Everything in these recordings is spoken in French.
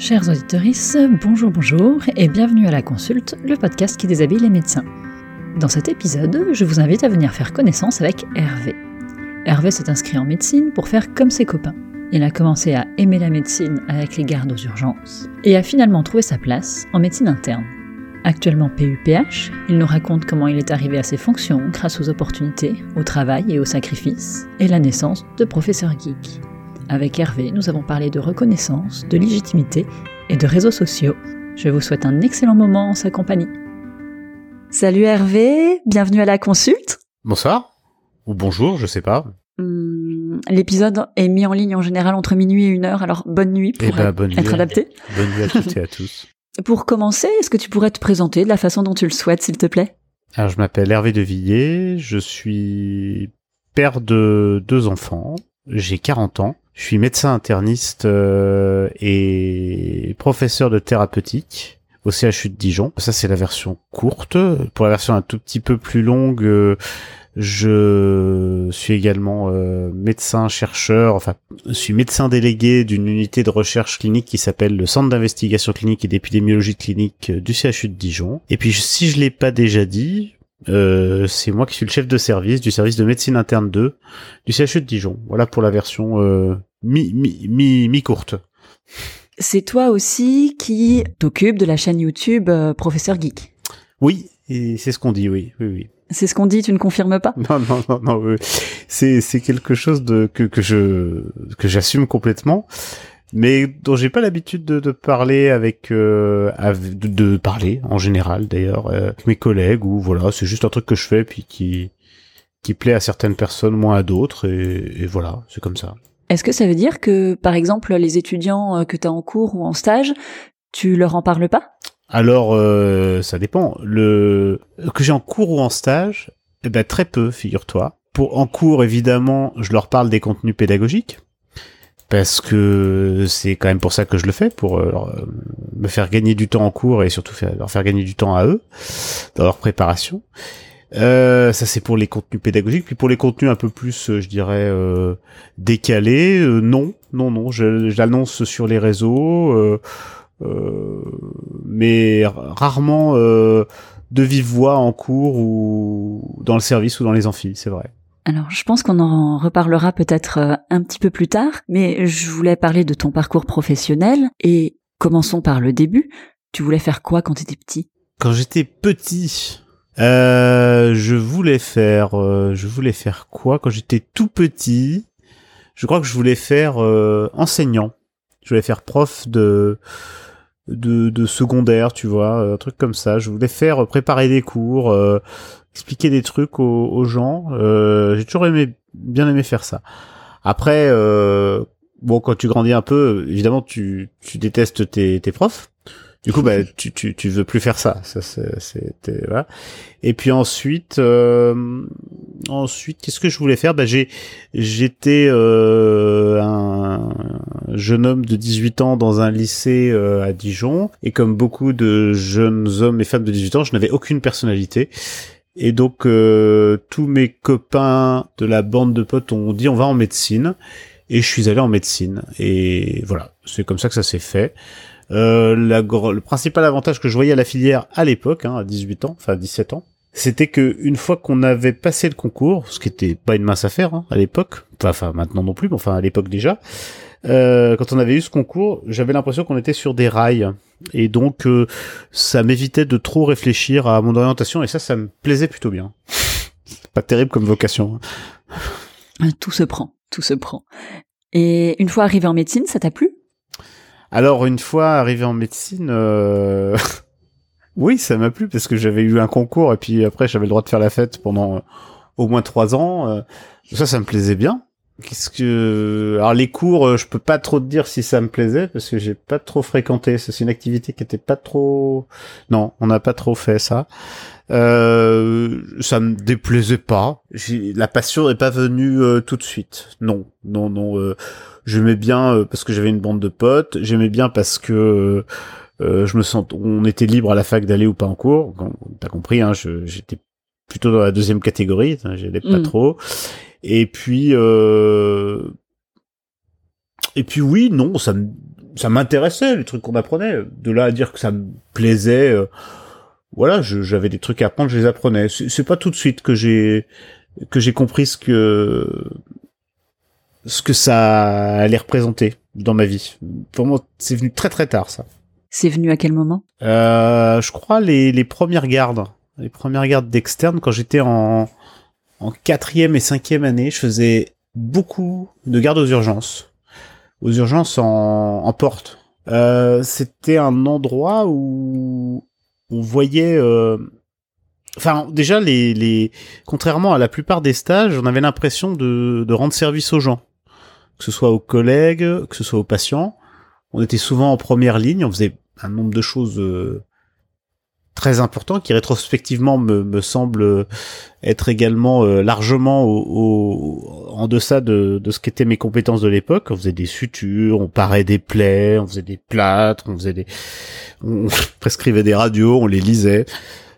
Chers auditeurs, bonjour bonjour et bienvenue à la consulte, le podcast qui déshabille les médecins. Dans cet épisode, je vous invite à venir faire connaissance avec Hervé. Hervé s'est inscrit en médecine pour faire comme ses copains. Il a commencé à aimer la médecine avec les gardes aux urgences et a finalement trouvé sa place en médecine interne. Actuellement PUPH, il nous raconte comment il est arrivé à ses fonctions grâce aux opportunités, au travail et au sacrifice, et la naissance de Professeur Geek. Avec Hervé, nous avons parlé de reconnaissance, de légitimité et de réseaux sociaux. Je vous souhaite un excellent moment en sa compagnie. Salut Hervé, bienvenue à la consulte. Bonsoir, ou bonjour, je sais pas. Hmm, l'épisode est mis en ligne en général entre minuit et une heure, alors bonne nuit pour eh ben, être adapté. Bonne nuit à toutes et à tous. Pour commencer, est-ce que tu pourrais te présenter de la façon dont tu le souhaites, s'il te plaît? Alors, je m'appelle Hervé Devilliers, je suis père de deux enfants, j'ai 40 ans, je suis médecin interniste euh, et professeur de thérapeutique au CHU de Dijon. Ça, c'est la version courte. Pour la version un tout petit peu plus longue, euh, je suis également euh, médecin chercheur, enfin, je suis médecin délégué d'une unité de recherche clinique qui s'appelle le Centre d'investigation clinique et d'épidémiologie clinique du CHU de Dijon. Et puis, si je l'ai pas déjà dit, euh, c'est moi qui suis le chef de service du service de médecine interne 2 du CHU de Dijon. Voilà pour la version euh, mi, mi, mi, mi courte. C'est toi aussi qui t'occupe de la chaîne YouTube Professeur Geek. Oui, et c'est ce qu'on dit, oui, oui, oui. C'est ce qu'on dit, tu ne confirmes pas? Non, non, non, non. C'est c'est quelque chose de que que je que j'assume complètement, mais dont j'ai pas l'habitude de, de, parler avec, euh, de, parler en général d'ailleurs euh, avec mes collègues ou voilà, c'est juste un truc que je fais puis qui qui plaît à certaines personnes, moins à d'autres et, et voilà, c'est comme ça. Est-ce que ça veut dire que par exemple les étudiants euh, que tu as en cours ou en stage, tu leur en parles pas? Alors, euh, ça dépend. Le que j'ai en cours ou en stage, eh ben très peu, figure-toi. Pour en cours, évidemment, je leur parle des contenus pédagogiques parce que c'est quand même pour ça que je le fais, pour euh, me faire gagner du temps en cours et surtout leur faire gagner du temps à eux dans leur préparation. Euh, ça c'est pour les contenus pédagogiques, puis pour les contenus un peu plus, je dirais, euh, décalés, non, non, non, j'annonce sur les réseaux euh, mais rarement euh, de vive voix en cours ou dans le service ou dans les amphis, c'est vrai. Alors, je pense qu'on en reparlera peut-être euh, un petit peu plus tard, mais je voulais parler de ton parcours professionnel et commençons par le début. Tu voulais faire quoi quand tu étais petit? Quand j'étais petit, euh, je voulais faire, je voulais faire quoi quand j'étais tout petit? Je crois que je voulais faire enseignant. Je voulais faire prof de de, de secondaire, tu vois, un truc comme ça. Je voulais faire préparer des cours, euh, expliquer des trucs aux, gens. Euh, j'ai toujours aimé, bien aimé faire ça. Après, euh, bon, quand tu grandis un peu, évidemment, tu, tu détestes tes, tes profs. Du coup, bah, tu, tu, tu veux plus faire ça. ça c'était voilà. Et puis ensuite, euh, ensuite, qu'est-ce que je voulais faire? Bah, j'ai, j'étais euh, un jeune homme de 18 ans dans un lycée euh, à Dijon, et comme beaucoup de jeunes hommes et femmes de 18 ans, je n'avais aucune personnalité. Et donc, euh, tous mes copains de la bande de potes ont dit on va en médecine, et je suis allé en médecine. Et voilà, c'est comme ça que ça s'est fait. Euh, la, le principal avantage que je voyais à la filière à l'époque, hein, à 18 ans, enfin 17 ans, c'était que une fois qu'on avait passé le concours, ce qui était pas une mince affaire hein, à l'époque, enfin maintenant non plus, mais enfin à l'époque déjà, euh, quand on avait eu ce concours, j'avais l'impression qu'on était sur des rails et donc euh, ça m'évitait de trop réfléchir à mon orientation et ça, ça me plaisait plutôt bien. pas terrible comme vocation. Hein. Tout se prend, tout se prend. Et une fois arrivé en médecine, ça t'a plu? Alors une fois arrivé en médecine, euh... oui, ça m'a plu parce que j'avais eu un concours et puis après j'avais le droit de faire la fête pendant euh, au moins trois ans. Euh, ça, ça me plaisait bien. Qu'est-ce que alors les cours, euh, je peux pas trop te dire si ça me plaisait parce que j'ai pas trop fréquenté. C'est une activité qui était pas trop. Non, on n'a pas trop fait ça. Euh, ça me déplaisait pas. La passion n'est pas venue tout de suite. Non, non, non. J'aimais bien euh, parce que j'avais une bande de potes. J'aimais bien parce que euh, euh, je me sens, on était libre à la fac d'aller ou pas en cours. T'as compris, hein, j'étais plutôt dans la deuxième catégorie. J'allais pas mm. trop. Et puis, et puis oui, non, ça me ça m'intéressait les trucs qu'on apprenait. De là à dire que ça me plaisait, euh, voilà, j'avais des trucs à apprendre, je les apprenais. C'est pas tout de suite que j'ai que j'ai compris ce que ce que ça allait représenter dans ma vie. Pour moi, c'est venu très très tard ça. C'est venu à quel moment? Euh, Je crois les, les premières gardes, les premières gardes d'externe quand j'étais en en quatrième et cinquième année, je faisais beaucoup de gardes aux urgences, aux urgences en, en porte. Euh, C'était un endroit où on voyait euh, Enfin, déjà, les, les, contrairement à la plupart des stages, on avait l'impression de, de rendre service aux gens, que ce soit aux collègues, que ce soit aux patients. On était souvent en première ligne, on faisait un nombre de choses euh, très importants qui rétrospectivement me, me semble être également euh, largement au, en deçà de, de ce qu'étaient mes compétences de l'époque. On faisait des sutures, on parait des plaies, on faisait des plâtres, on faisait des, on prescrivait des radios, on les lisait.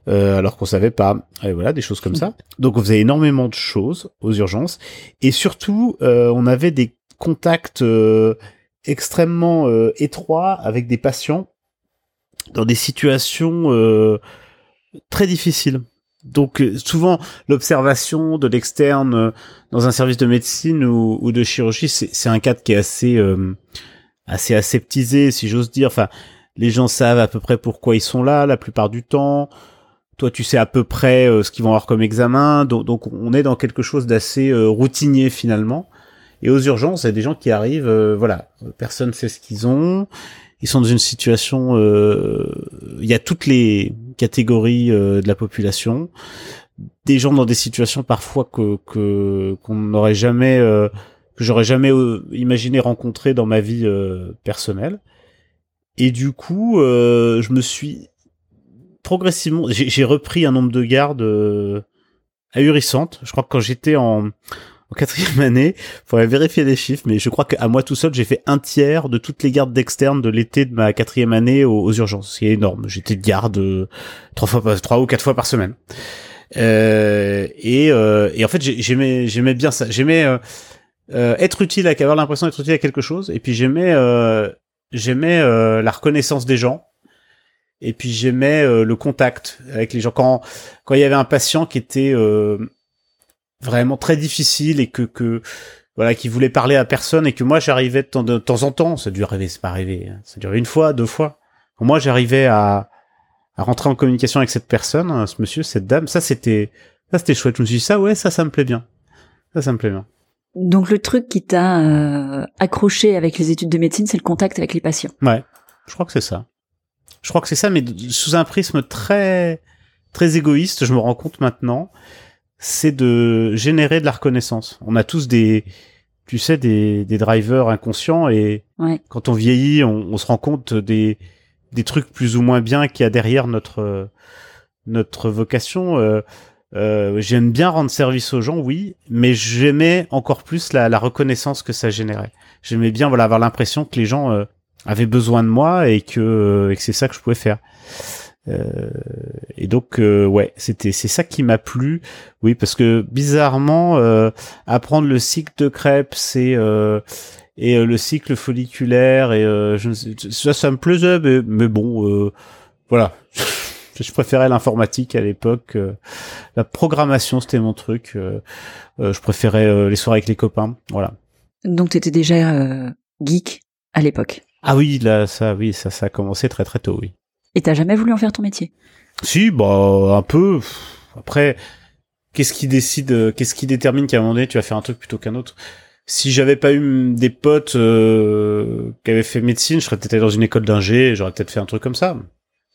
Euh, alors qu'on savait pas. Et voilà, des choses comme ça. Donc on faisait énormément de choses aux urgences et surtout euh, on avait des contacts euh, extrêmement étroits avec des patients dans des situations très difficiles. Donc souvent l'observation de l'externe dans un service de médecine ou, de chirurgie, c'est un cadre qui est assez assez aseptisé, si j'ose dire. Enfin, les gens savent à peu près pourquoi ils sont là la plupart du temps toi tu sais à peu près euh, ce qu'ils vont avoir comme examen, donc, on est dans quelque chose d'assez euh, routinier finalement. Et aux urgences, il y a des gens qui arrivent, euh, voilà, personne sait ce qu'ils ont, ils sont dans une situation, il y a toutes les catégories de la population, des gens dans des situations parfois que qu'on n'aurait jamais, que j'aurais jamais imaginé rencontrer dans ma vie personnelle. Et du coup, je me suis progressivement, j'ai repris un nombre de gardes euh, ahurissantes. Je crois que quand j'étais en, en quatrième année, faudrait vérifier les chiffres, mais je crois qu'à moi tout seul, j'ai fait un tiers de toutes les gardes d'externe de l'été de ma quatrième année aux, urgences. C'est énorme. J'étais de garde euh, trois fois, trois ou quatre fois par semaine. Euh, et, euh, et en fait, j'aimais, j'aimais bien ça. J'aimais euh, euh, être utile, avoir l'impression d'être utile à quelque chose. Et puis j'aimais, j'aimais la reconnaissance des gens et puis j'aimais euh, le contact avec les gens quand quand il y avait un patient qui était euh, vraiment très difficile et que que voilà qui voulait parler à personne et que moi j'arrivais de, temps en temps ça dû arriver c'est pas arrivé hein. ça durait une fois deux fois. Quand moi j'arrivais à à rentrer en communication avec cette personne hein, ce monsieur cette dame. Ça c'était ça c'était chouette. Je me suis dit ça ouais ça ça me plaît bien. Ça ça me plaît bien. Donc le truc qui t'a euh, accroché avec les études de médecine c'est le contact avec les patients. Ouais je crois que c'est ça. Je crois que c'est ça, mais sous un prisme très très égoïste, je me rends compte maintenant, c'est de générer de la reconnaissance. On a tous des, tu sais, des, des drivers inconscients et quand on vieillit, on, se rend compte des, des trucs plus ou moins bien qu'il y a derrière notre notre vocation. Euh, euh, j'aime bien rendre service aux gens, oui, mais j'aimais encore plus la, la, reconnaissance que ça générait. J'aimais bien voilà avoir l'impression que les gens euh, avait besoin de moi et que, euh, et que c'est ça que je pouvais faire. Euh, et donc euh, ouais, c'était c'est ça qui m'a plu. Oui, parce que bizarrement euh, apprendre le cycle de crêpes, c'est et le cycle folliculaire et je, ça ça me plaisait mais, mais bon voilà. je préférais l'informatique à l'époque. la programmation, c'était mon truc. je préférais les soirées avec les copains. Voilà. Donc, tu étais déjà geek à l'époque? Ah oui, là, ça, oui, ça, ça a commencé très très tôt, oui. Et t'as jamais voulu en faire ton métier? Si, bah, un peu. Après, qu'est-ce qui décide, qu'est-ce qui détermine qu'à un moment donné tu vas faire un truc plutôt qu'un autre? Si j'avais pas eu des potes euh, qui avaient fait médecine, je serais peut-être dans une école d'ingé, j'aurais peut-être fait un truc comme ça.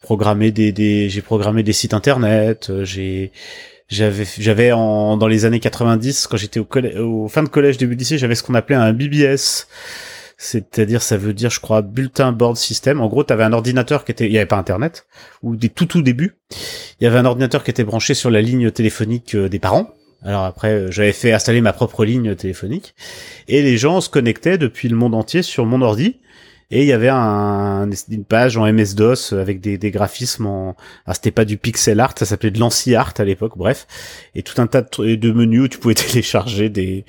Programmer des, des j'ai programmé des sites internet, euh, j'ai j'avais j'avais dans les années 90 quand j'étais au, au fin de collège début de lycée j'avais ce qu'on appelait un BBS c'est-à-dire ça veut dire je crois bulletin board system. En gros, tu un ordinateur qui était il y avait pas internet ou des tout tout début. Il y avait un ordinateur qui était branché sur la ligne téléphonique euh, des parents. Alors après, euh, j'avais fait installer ma propre ligne téléphonique et les gens se connectaient depuis le monde entier sur mon ordi Et il y avait un, une page en MS-DOS avec des, des graphismes en... Ah, c'était pas du pixel art, ça s'appelait de l'anci-art à l'époque, bref. Et tout un tas de, de, menus où tu pouvais télécharger des...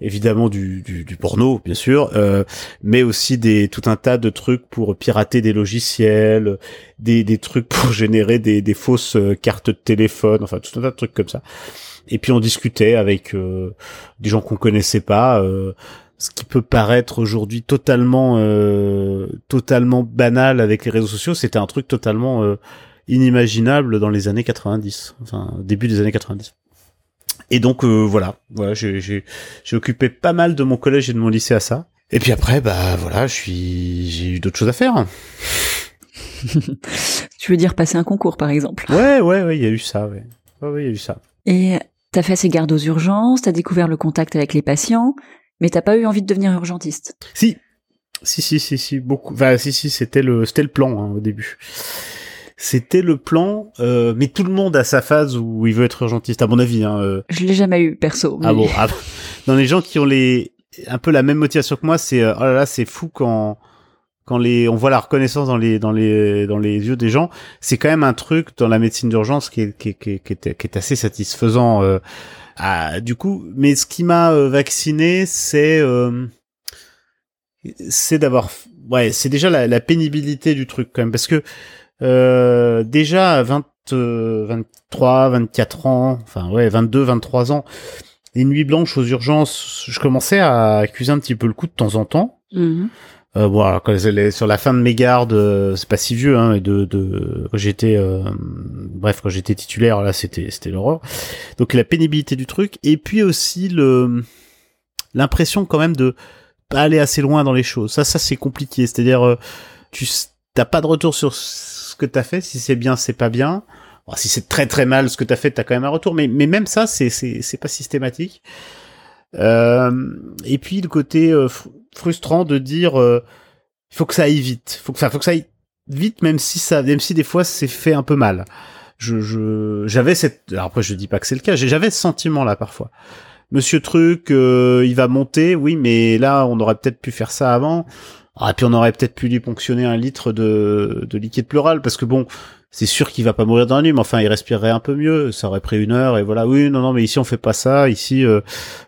évidemment du, du, du porno, bien sûr, euh, mais aussi des tout un tas de trucs pour pirater des logiciels, des, des trucs pour générer des, des fausses euh, cartes de téléphone, enfin tout un tas de trucs comme ça. Et puis on discutait avec euh, des gens qu'on connaissait pas... Euh, ce qui peut paraître aujourd'hui totalement euh, totalement banal avec les réseaux sociaux, c'était un truc totalement euh, inimaginable dans les années 90, enfin début des années 90. Et donc euh, voilà, voilà, j'ai j'ai occupé pas mal de mon collège et de mon lycée à ça. Et puis après, bah voilà, je suis j'ai eu d'autres choses à faire. tu veux dire passer un concours par exemple? Ouais, ouais, ouais, il y a eu ça, ouais, ouais, ouais, il y a eu ça. Et T'as fait ces gardes aux urgences, t'as découvert le contact avec les patients, mais t'as pas eu envie de devenir urgentiste Si, si, si, si, si, beaucoup. Enfin, si, si, c'était le, c'était le plan hein, au début. C'était le plan, euh, mais tout le monde a sa phase où il veut être urgentiste, à mon avis. Hein, euh. Je l'ai jamais eu perso. Ah bon, ah, dans les gens qui ont les un peu la même motivation que moi, c'est euh, oh là là, c'est fou quand quand les on voit la reconnaissance dans les dans les dans les yeux des gens. C'est quand même un truc dans la médecine d'urgence qui est qui est, qui est, qui est, qui est assez satisfaisant. Euh, ah, du coup, mais ce qui m'a euh, vacciné, c'est euh, d'avoir ouais, c'est déjà la, la, pénibilité du truc quand même parce que euh, déjà à 20 23, 24 ans, enfin ouais, 22, 23 ans, les nuits blanches aux urgences, je commençais à accuser un petit peu le coup de temps en temps. Mmh. Euh, bon, quand elle sur la fin de mes gardes, euh, c'est pas si vieux, hein, de, de quand j'étais, euh, bref, quand j'étais titulaire, là, c'était, c'était l'horreur. Donc la pénibilité du truc, et puis aussi le, l'impression quand même de pas aller assez loin dans les choses. Ça, ça c'est compliqué. C'est-à-dire, euh, tu t'as pas de retour sur ce que t'as fait. Si c'est bien, c'est pas bien. si c'est très très mal ce que t'as fait, t'as quand même un retour. Mais mais même ça, c'est c'est c'est pas systématique. Euh, et puis le côté euh, frustrant de dire euh, faut que ça aille vite, faut que ça, faut que ça aille vite, même si ça, même si des fois c'est fait un peu mal. Je, je, j'avais cette, alors après je dis pas que c'est le cas, j'avais ce sentiment là parfois. Monsieur Truc, euh, il va monter, oui, mais là on aurait peut-être pu faire ça avant. Ah, et puis on aurait peut-être pu lui ponctionner un litre de, de liquide pleural, parce que bon, c'est sûr qu'il va pas mourir d'un nuit, mais enfin il respirerait un peu mieux. Ça aurait pris une heure et voilà. Oui, non, non, mais ici on fait pas ça. Ici, euh,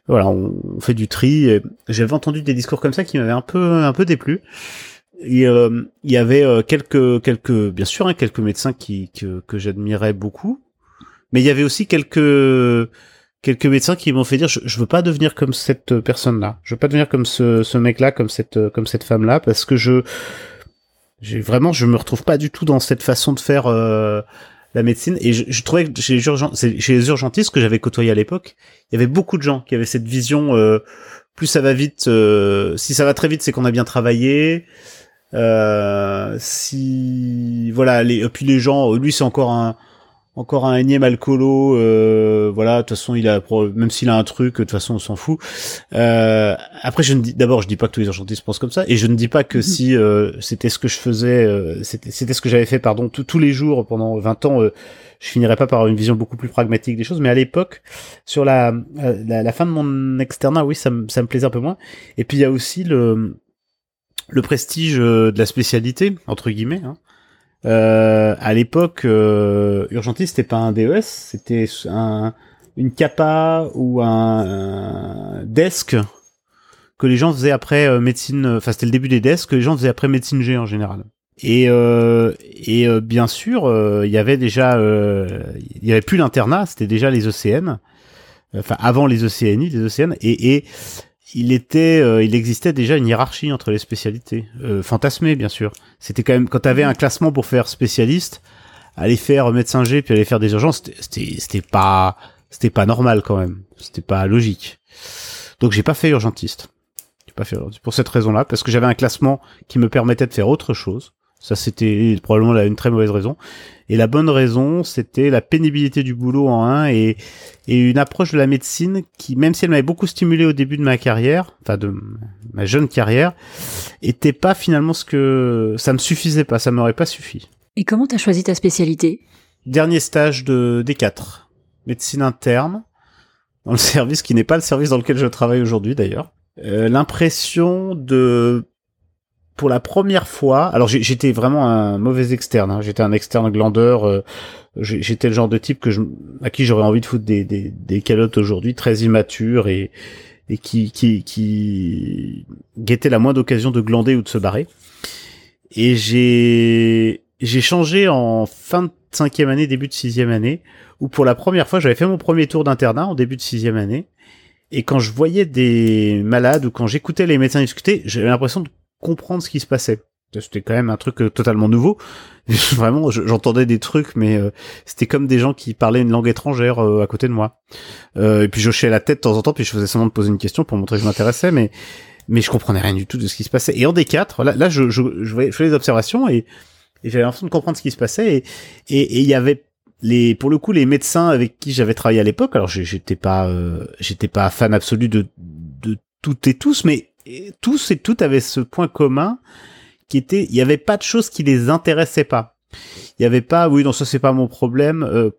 voilà, on, fait du tri. J'avais entendu des discours comme ça qui m'avaient un peu, un peu déplu. Euh, il y avait euh, quelques, quelques, bien sûr, hein, quelques médecins qui que, que j'admirais beaucoup, mais il y avait aussi quelques quelques médecins qui m'ont fait dire je, je veux pas devenir comme cette personne-là. Je veux pas devenir comme ce, ce mec-là, comme cette comme cette femme-là, parce que je j'ai vraiment, je me retrouve pas du tout dans cette façon de faire euh, la médecine. Et je, je trouvais que chez les, les urgentistes que j'avais côtoyé à l'époque, il y avait beaucoup de gens qui avaient cette vision. Euh, plus ça va vite, euh, si ça va très vite, c'est qu'on a bien travaillé. Euh, si voilà, les, et puis les gens, lui c'est encore un encore un énième alcoolo, euh, voilà. De toute façon, il a même s'il a un truc, de toute façon, on s'en fout. Euh, après, je ne dis d'abord, je dis pas que tous les urgentistes pensent comme ça, et je ne dis pas que mhm. si euh, c'était ce que je faisais, euh, c'était ce que j'avais fait, pardon, tous les jours pendant 20 ans, euh, je finirais pas par avoir une vision beaucoup plus pragmatique des choses. Mais à l'époque, sur la, la, la fin de mon externat, oui, ça me ça me plaisait un peu moins. Et puis il y a aussi le le prestige de la spécialité entre guillemets. Hein. Euh, à l'époque, euh, urgentiste c'était pas un DES, c'était un, une capa ou un, desk que les gens faisaient après euh, médecine. Enfin, c'était le début des desks que les gens faisaient après médecine G en général. Et, euh, et euh, bien sûr, il y avait déjà, il y avait plus l'internat, c'était déjà les ECN. Enfin, avant les ECNI, les ECN. Et, et il était, euh, il existait déjà une hiérarchie entre les spécialités, euh, fantasmée bien sûr. C'était quand même quand t'avais un classement pour faire spécialiste, aller faire médecin G puis aller faire des urgences, c'était pas c'était pas normal quand même, c'était pas logique. Donc j'ai pas fait urgentiste. J'ai pas fait pour cette raison-là parce que j'avais un classement qui me permettait de faire autre chose. Ça, c'était probablement une très mauvaise raison. Et la bonne raison, c'était la pénibilité du boulot en un et, et une approche de la médecine qui, même si elle m'avait beaucoup stimulé au début de ma carrière, enfin de ma jeune carrière, était pas finalement ce que ça me suffisait pas, ça m'aurait pas suffi. Et comment t'as choisi ta spécialité? Dernier stage de D4, médecine interne, dans le service qui n'est pas le service dans lequel je travaille aujourd'hui d'ailleurs. Euh, L'impression de pour la première fois, alors j'étais vraiment un mauvais externe, hein. j'étais un externe glandeur, euh, j'étais le genre de type que je, à qui j'aurais envie de foutre des, des, des calottes aujourd'hui, très immature et, et qui, qui, qui guettait la moindre occasion de glander ou de se barrer. Et j'ai, j'ai changé en fin de cinquième année, début de sixième année, où pour la première fois, j'avais fait mon premier tour d'internat en début de sixième année. Et quand je voyais des malades ou quand j'écoutais les médecins discuter, j'avais l'impression de comprendre ce qui se passait. C'était quand même un truc euh, totalement nouveau. Vraiment, j'entendais des trucs, mais euh, c'était comme des gens qui parlaient une langue étrangère euh, à côté de moi. et puis j'hochais la tête de temps en temps, puis je faisais seulement de poser une question pour montrer que je m'intéressais, mais mais je comprenais rien du tout de ce qui se passait. Et en D4, là, là je, je, je, faisais des observations et, j'avais l'impression de comprendre ce qui se passait. Et il y avait les, pour le coup, les médecins avec qui j'avais travaillé à l'époque. Alors j'étais pas, j'étais pas fan absolu de de toutes et tous, mais tous et toutes avaient ce point commun qui était, il n'y avait pas de choses qui les intéressaient pas. Il n'y avait pas, oui, non, ça c'est pas mon problème. Euh,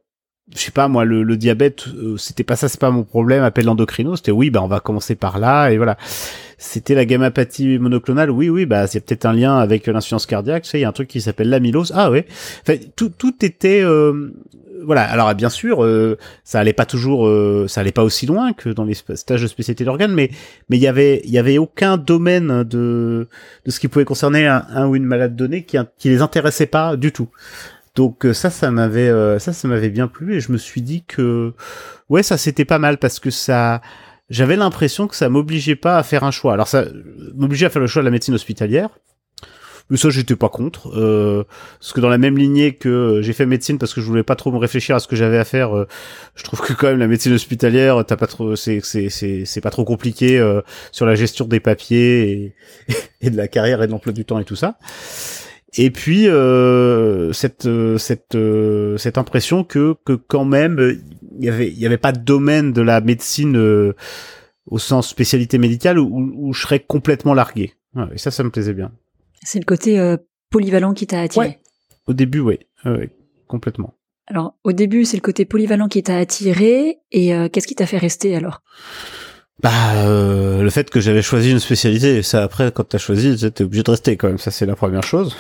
je sais pas moi, le, diabète, euh, c'était pas ça, c'est pas mon problème. Appelle l'endocrino, c'était oui, bah on va commencer par là et voilà. C'était la gammapathie monoclonale, oui, oui, bah c'est peut-être un lien avec l'insuffisance cardiaque. Il y a un truc qui s'appelle l'amylose. Ah ouais. Enfin, tout, tout était euh, voilà. Alors bien sûr, euh, ça allait pas toujours, euh, ça allait pas aussi loin que dans les stages de spécialité d'organes, mais mais il y avait il y avait aucun domaine de de ce qui pouvait concerner un, ou une malade donnée qui qui les intéressait pas du tout. Donc euh, ça, ça m'avait ça, ça m'avait bien plu et je me suis dit que ouais, ça c'était pas mal parce que ça j'avais l'impression que ça m'obligeait pas à faire un choix. Alors ça m'obligeait à faire le choix de la médecine hospitalière mais ça, j'étais pas contre. Euh, parce que dans la même lignée que j'ai fait médecine parce que je voulais pas trop me réfléchir à ce que j'avais à faire, euh, je trouve que quand même la médecine hospitalière, t'as pas trop, c'est c'est c'est c'est pas trop compliqué euh, sur la gestion des papiers et, et de la carrière et de l'emploi du temps et tout ça. Et puis euh, cette cette cette impression que que quand même il y avait il y avait pas de domaine de la médecine au sens spécialité médicale où, où je serais complètement largué. et ça, ça me plaisait bien. C'est le côté euh, polyvalent qui t'a attiré. Ouais. Au début, oui, complètement. Alors, au début, c'est le côté polyvalent qui t'a attiré, et euh, qu'est-ce qui t'a fait rester alors? Bah, euh, le fait que j'avais choisi une spécialité, ça après, quand t'as choisi, t'es obligé de rester quand même. Ça, c'est la première chose.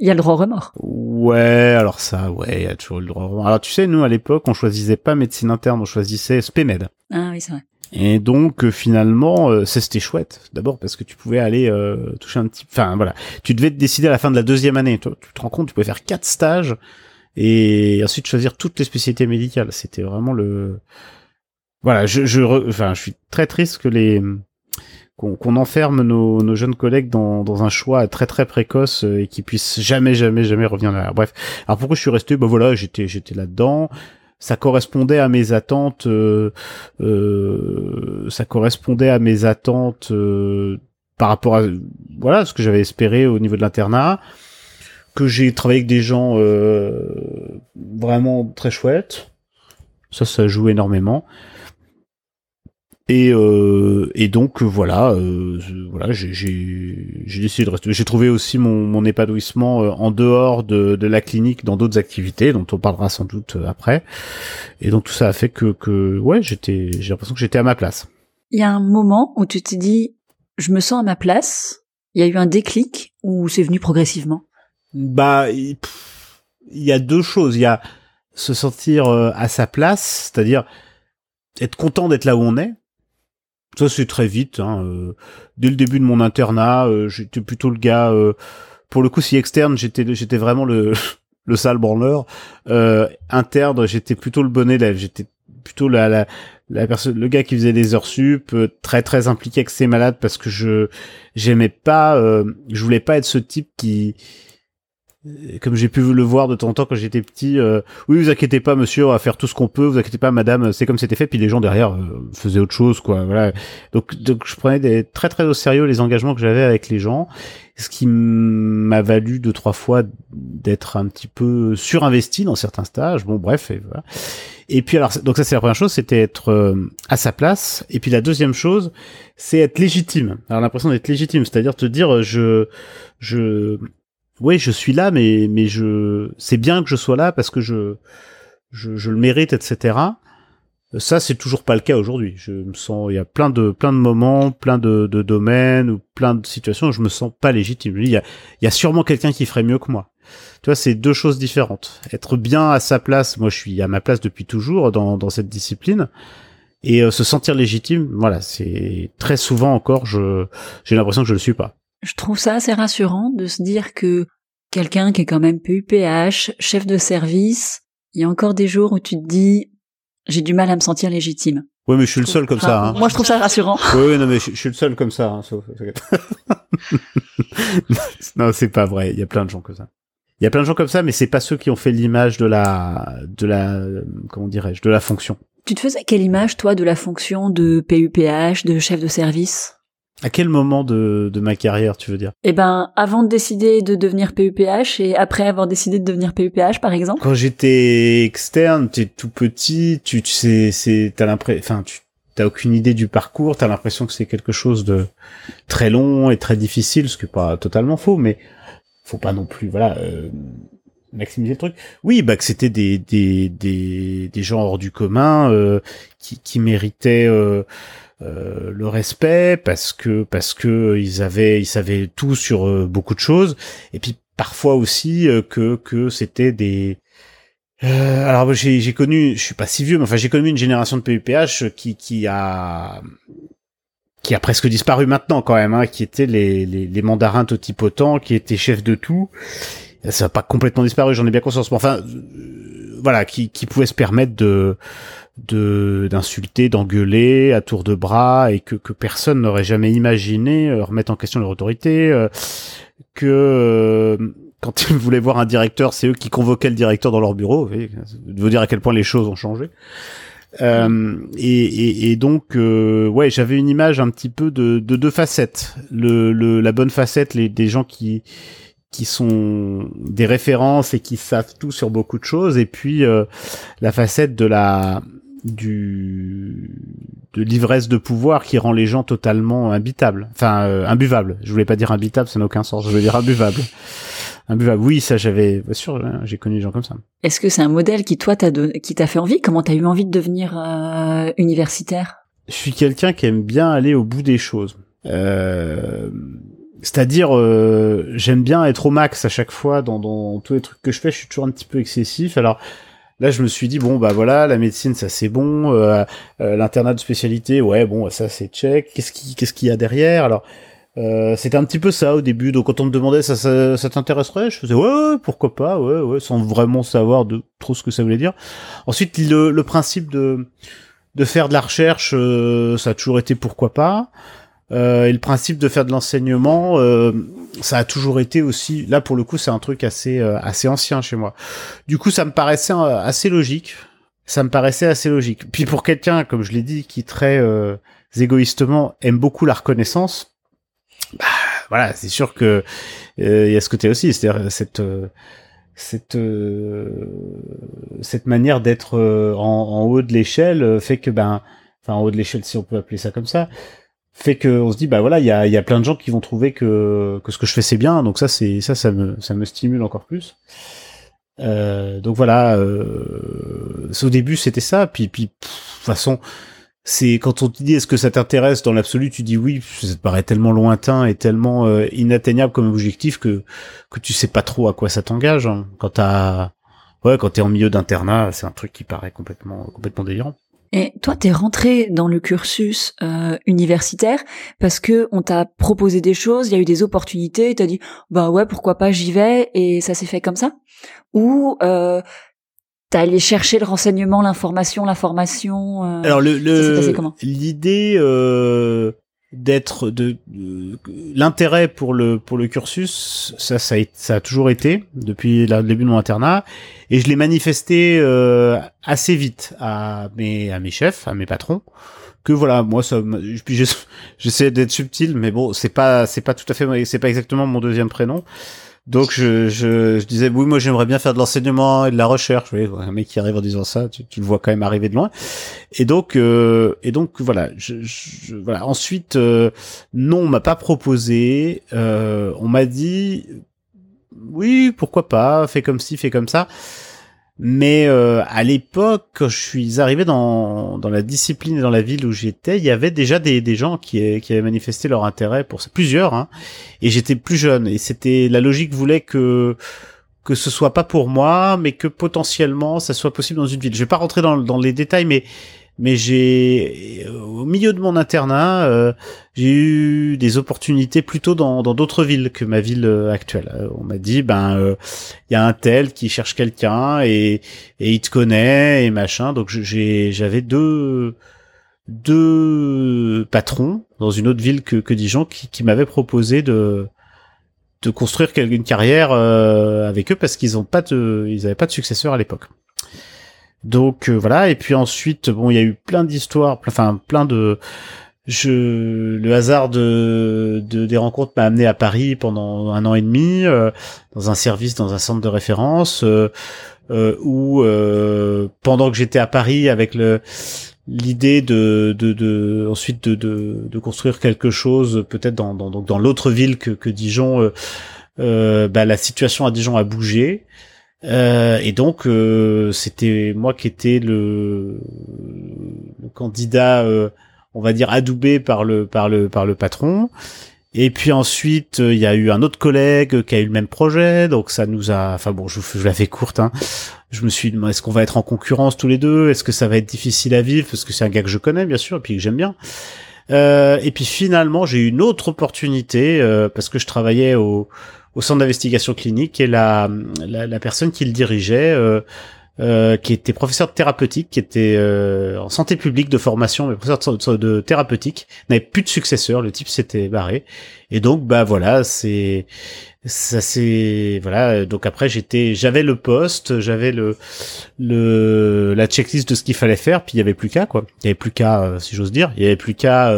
il y a le droit remords. Ouais, alors ça, ouais, il y a toujours le droit remords. Alors tu sais, nous à l'époque, on choisissait pas médecine interne, on choisissait SPMED. Ah oui, c'est vrai. Et donc euh, finalement, euh, c'était chouette. D'abord parce que tu pouvais aller euh, toucher un petit. Enfin voilà, tu devais te décider à la fin de la deuxième année. Tu, te rends compte, tu pouvais faire quatre stages et ensuite choisir toutes les spécialités médicales. C'était vraiment le. Voilà, je, je, enfin, je suis très triste que les qu'on enferme nos, nos, jeunes collègues dans, dans un choix très très précoce et qui puissent jamais jamais jamais revenir là. Bref, alors pourquoi je suis resté? Ben voilà, j'étais j'étais là dedans ça correspondait à mes attentes euh, euh, ça correspondait à mes attentes euh, par rapport à voilà ce que j'avais espéré au niveau de l'internat que j'ai travaillé avec des gens vraiment très chouettes. Ça ça joue énormément et, euh, et donc voilà, euh, voilà, j'ai j'ai décidé de rester. J'ai trouvé aussi mon, mon épanouissement euh, en dehors de, de la clinique dans d'autres activités dont on parlera sans doute euh, après. Et donc tout ça a fait que que ouais, j'étais j'ai l'impression que j'étais à ma place. Il y a un moment où tu t'es dit je me sens à ma place. Il y a eu un déclic ou c'est venu progressivement? Bah il y a deux choses. Il y a se sentir à sa place, c'est-à-dire être content d'être là où on est ça c'est très vite. Hein, euh, dès le début de mon internat, euh, j'étais plutôt le gars. Euh, pour le coup, si externe, j'étais j'étais vraiment le le sale branleur. interne, j'étais plutôt le bon élève. J'étais plutôt la la, personne, le gars qui faisait des heures sup, très très impliqué avec ses malades parce que je j'aimais pas, je voulais pas être ce type qui comme j'ai pu le voir de temps en temps quand j'étais petit, euh, oui, vous inquiétez pas, monsieur, on va faire tout ce qu'on peut. Vous inquiétez pas, madame, c'est comme c'était fait. Puis les gens derrière euh, faisaient autre chose, quoi. Voilà. Donc, donc je prenais très très au sérieux les engagements que j'avais avec les gens, ce qui m'a valu deux trois fois d'être un petit peu surinvesti dans certains stages. Bon, bref, et voilà. Et puis alors, donc ça c'est la première chose, c'était être euh, à sa place. Et puis la deuxième chose, c'est être légitime. Alors l'impression d'être légitime, c'est-à-dire te dire, je, je oui, je suis là, mais mais je c'est bien que je sois là parce que je je, je le mérite, etc. Ça, c'est toujours pas le cas aujourd'hui. Je me sens, il y a plein de plein de moments, plein de, de domaines ou plein de situations où je me sens pas légitime. Il y a, il y a sûrement quelqu'un qui ferait mieux que moi. Tu vois, c'est deux choses différentes. Être bien à sa place, moi je suis à ma place depuis toujours dans, dans cette discipline, et euh, se sentir légitime, voilà, c'est très souvent encore, je j'ai l'impression que je le suis pas. Je trouve ça assez rassurant de se dire que quelqu'un qui est quand même PUPH, chef de service, il y a encore des jours où tu te dis j'ai du mal à me sentir légitime. Oui, mais je suis le seul comme ça. Hein. Moi, je trouve ça rassurant. Oui, oui non, mais je, suis le seul comme ça. Hein, sauf... non, c'est pas vrai. Il y a plein de gens comme ça. Il y a plein de gens comme ça, mais c'est pas ceux qui ont fait l'image de la, de la, comment dirais-je, de la fonction. Tu te faisais quelle image, toi, de la fonction de PUPH, de chef de service? À quel moment de, de ma carrière, tu veux dire? Eh ben, avant de décider de devenir PUPH et après avoir décidé de devenir PUPH, par exemple. Quand j'étais externe, t'es tout petit, tu, tu sais, c'est, t'as l'impression, enfin, tu t'as aucune idée du parcours, t'as l'impression que c'est quelque chose de très long et très difficile, ce qui est pas totalement faux, mais faut pas non plus, voilà. Euh, maximiser le truc. Oui, bah que c'était des des des des gens hors du commun euh, qui qui méritaient euh, euh, le respect parce que parce que ils avaient ils savaient tout sur euh, beaucoup de choses. Et puis parfois aussi euh, que que c'était des alors j'ai connu je suis pas si vieux mais enfin j'ai connu une génération de PUPH qui qui a qui a presque disparu maintenant quand même hein, qui étaient les les, les mandarins totipotents qui étaient chefs de tout. Ça n'a pas complètement disparu j'en ai bien conscience. Mais enfin voilà qui qui pouvaient se permettre de de d'insulter, d'engueuler à tour de bras et que, que personne n'aurait jamais imaginé euh, remettre en question leur autorité, euh, que euh, quand ils voulaient voir un directeur, c'est eux qui convoquaient le directeur dans leur bureau. de vous dire à quel point les choses ont changé. Euh, et, et, et, donc, ouais, j'avais une image un petit peu de, de deux facettes. Le, le, la bonne facette, les, des gens qui qui sont des références et qui savent tout sur beaucoup de choses, et puis la facette de la du de l'ivresse de pouvoir qui rend les gens totalement imbitables, enfin euh, imbuvables. Je voulais pas dire imbitable, ça n'a aucun sens. Je veux dire imbuvable. Imbuvable. Oui, ça j'avais, bien sûr, hein, j'ai connu des gens comme ça. Est-ce que c'est un modèle qui toi t'a qui t'a fait envie? Comment t'as eu envie de devenir euh, universitaire? Je suis quelqu'un qui aime bien aller au bout des choses. Euh, c'est-à-dire, euh, j'aime bien être au max à chaque fois dans, dans tous les trucs que je fais. Je suis toujours un petit peu excessif. Alors Là, je me suis dit bon bah voilà, la médecine ça c'est bon, euh, euh, l'internat de spécialité ouais bon ça c'est check. Qu'est-ce qui qu'est-ce qu'il y a derrière? Alors euh, c'était un petit peu ça au début. Donc quand on me demandait ça ça, ça t'intéresserait, je faisais ouais, pourquoi pas ouais ouais sans vraiment savoir de trop ce que ça voulait dire. Ensuite le, le principe de de faire de la recherche, euh, ça a toujours été pourquoi pas. Euh, et le principe de faire de l'enseignement, euh, ça a toujours été aussi. Là, pour le coup, c'est un truc assez euh, assez ancien chez moi. Du coup, ça me paraissait assez logique. Ça me paraissait assez logique. Puis pour quelqu'un, comme je l'ai dit, qui très égoïstement aime beaucoup la reconnaissance, bah, voilà, c'est sûr que il y a ce côté aussi, c'est-à-dire cette cette cette manière d'être en, en, haut de l'échelle fait que ben enfin en haut de l'échelle si on peut appeler ça comme ça fait que on se dit bah voilà il y a, y a plein de gens qui vont trouver que, que ce que je fais c'est bien. Donc ça c'est ça ça me ça me stimule encore plus. Euh, donc voilà euh, au début c'était ça. Puis puis de toute façon c'est quand on te dit est-ce que ça t'intéresse dans l'absolu tu dis oui ça te paraît tellement lointain et tellement euh, inatteignable comme objectif que que tu sais pas trop à quoi ça t'engage hein. quand t'as ouais quand t'es en milieu d'internat c'est un truc qui paraît complètement complètement délirant et toi, t'es rentré dans le cursus euh, universitaire parce que on t'a proposé des choses, il y a eu des opportunités, t'as dit bah ouais pourquoi pas j'y vais et ça s'est fait comme ça? Ou euh, t'as allé chercher le renseignement, l'information, la formation euh, Alors le l'idée euh, d'être de, l'intérêt pour le pour le cursus ça ça a, ça a toujours été depuis le début de mon internat. Et je l'ai manifesté euh, assez vite à mes à mes chefs à mes patrons que voilà moi ça puis j'essaie d'être subtil mais bon c'est pas c'est pas tout à fait c'est pas exactement mon deuxième prénom donc je, je, je, disais oui moi j'aimerais bien faire de l'enseignement et de la recherche. Un mec qui arrive en disant ça, tu, tu le vois quand même arriver de loin. Et donc euh, et donc voilà. Je, je voilà. Ensuite euh, non on m'a pas proposé. Euh, on m'a dit oui pourquoi pas, fais comme ci, fais comme ça. Mais euh, à l'époque, quand je suis arrivé dans, dans la discipline et dans la ville où j'étais, il y avait déjà des, des gens qui, qui avaient manifesté leur intérêt pour ça, plusieurs, hein, et j'étais plus jeune. Et c'était la logique voulait que que ce soit pas pour moi, mais que potentiellement ça soit possible dans une ville. Je vais pas rentrer dans, dans les détails, mais mais j'ai au milieu de mon internat, euh, j'ai eu des opportunités plutôt dans d'autres villes que ma ville euh, actuelle. Euh, on m'a dit ben il y a un tel qui cherche quelqu'un et et il te connaît et machin. Donc j'avais deux deux patrons dans une autre ville que que Dijon qui qui m'avaient proposé de de construire une carrière avec eux parce qu'ils ont pas de ils pas de successeur à l'époque. Donc euh, voilà, et puis ensuite, bon, il y a eu plein d'histoires, enfin plein de, je, le hasard de, de des rencontres m'a amené à Paris pendant un an et demi euh, dans un service, dans un centre de référence, euh, où pendant que j'étais à Paris avec le l'idée de, de, ensuite de, de, de construire quelque chose peut-être dans dans, dans l'autre ville que, que Dijon, bah, la situation à Dijon a bougé. Euh, et donc euh, c'était moi qui étais le, le candidat, euh, on va dire adoubé par le par le par le patron. Et puis ensuite il y a eu un autre collègue qui a eu le même projet, donc ça nous a, enfin bon, je, je la fais courte. Hein. Je me suis dit, est-ce qu'on va être en concurrence tous les deux? Est-ce que ça va être difficile à vivre? Parce que c'est un gars que je connais bien sûr et puis que j'aime bien. et puis finalement j'ai eu une autre opportunité parce que je travaillais au au centre d'investigation clinique et la, la, la, personne qui le dirigeait, euh, euh, qui était professeur de thérapeutique, qui était euh, en santé publique de formation, mais professeur de, thérapeutique, n'avait plus de successeur, le type s'était barré. Et donc, bah voilà, c'est ça c'est voilà donc après j'étais j'avais le poste j'avais le le la checklist de ce qu'il fallait faire puis il y avait plus qu'à quoi il y avait plus qu'à euh, si j'ose dire il y avait plus qu'à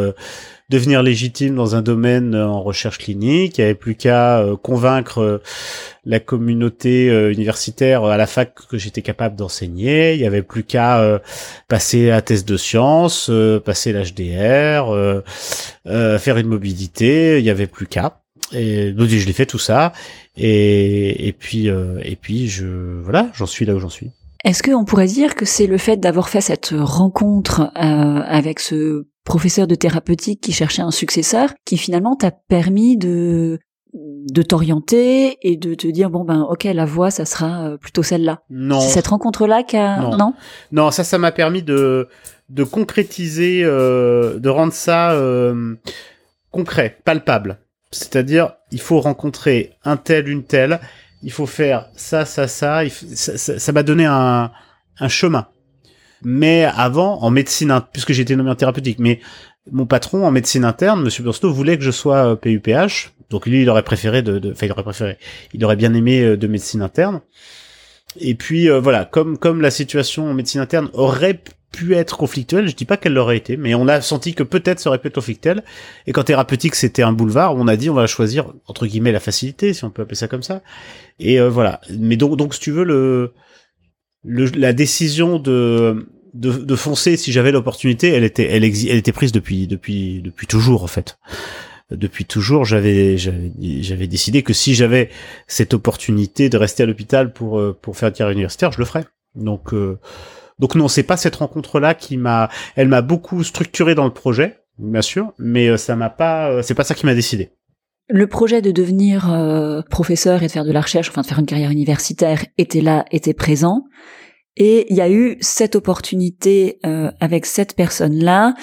devenir légitime dans un domaine euh, en recherche clinique. Il n'y avait plus qu'à euh, convaincre euh, la communauté universitaire à la fac que j'étais capable d'enseigner. Il n'y avait plus qu'à passer la thèse de sciences, passer l'HDR, faire une mobilité. Il n'y avait plus qu'à. Et donc je l'ai fait tout ça. Et, et puis et puis je voilà, j'en suis là où j'en suis. Est-ce qu'on pourrait dire que c'est le fait d'avoir fait cette rencontre avec ce professeur de thérapeutique qui cherchait un successeur, qui finalement t'a permis de de t'orienter et de te dire bon ben ok la voie ça sera euh, plutôt celle-là. Non. C'est cette rencontre là qui a non. non? Ça ça m'a permis de de concrétiser euh, de rendre ça euh, concret, palpable. C'est-à-dire il faut rencontrer un tel une telle, il faut faire ça ça ça, ça m'a donné un un chemin. Mais avant, en médecine, puisque j'étais nommé en thérapeutique, mais mon patron en médecine interne, Monsieur Bursto, voulait que je sois PUPH. Euh, Donc lui, il aurait préféré de, enfin, il aurait préféré, il aurait bien aimé euh, de médecine interne. Et puis euh, voilà, comme comme la situation en médecine interne aurait pu être conflictuelle, je dis pas qu'elle l'aurait été, mais on a senti que peut-être ça aurait pu être conflictuel. Et quand thérapeutique c'était un boulevard, on a dit on va choisir entre guillemets la facilité, si on peut appeler ça comme ça. Et voilà. Mais donc donc si tu veux le le, la décision de, de, de foncer si j'avais l'opportunité, elle était, elle, elle était prise depuis, depuis, depuis toujours en fait. Depuis toujours, j'avais, j'avais décidé que si j'avais cette opportunité de rester à l'hôpital pour euh, pour faire carrière universitaire, je le ferais. Donc euh, donc non, c'est pas cette rencontre-là qui m'a, elle m'a beaucoup structuré dans le projet, bien sûr, mais euh, ça m'a pas, c'est pas ça qui m'a décidé. Le projet de devenir professeur et de faire de la recherche, enfin de faire une carrière universitaire, était là, était présent. Et il y a eu cette opportunité euh, avec cette personne-là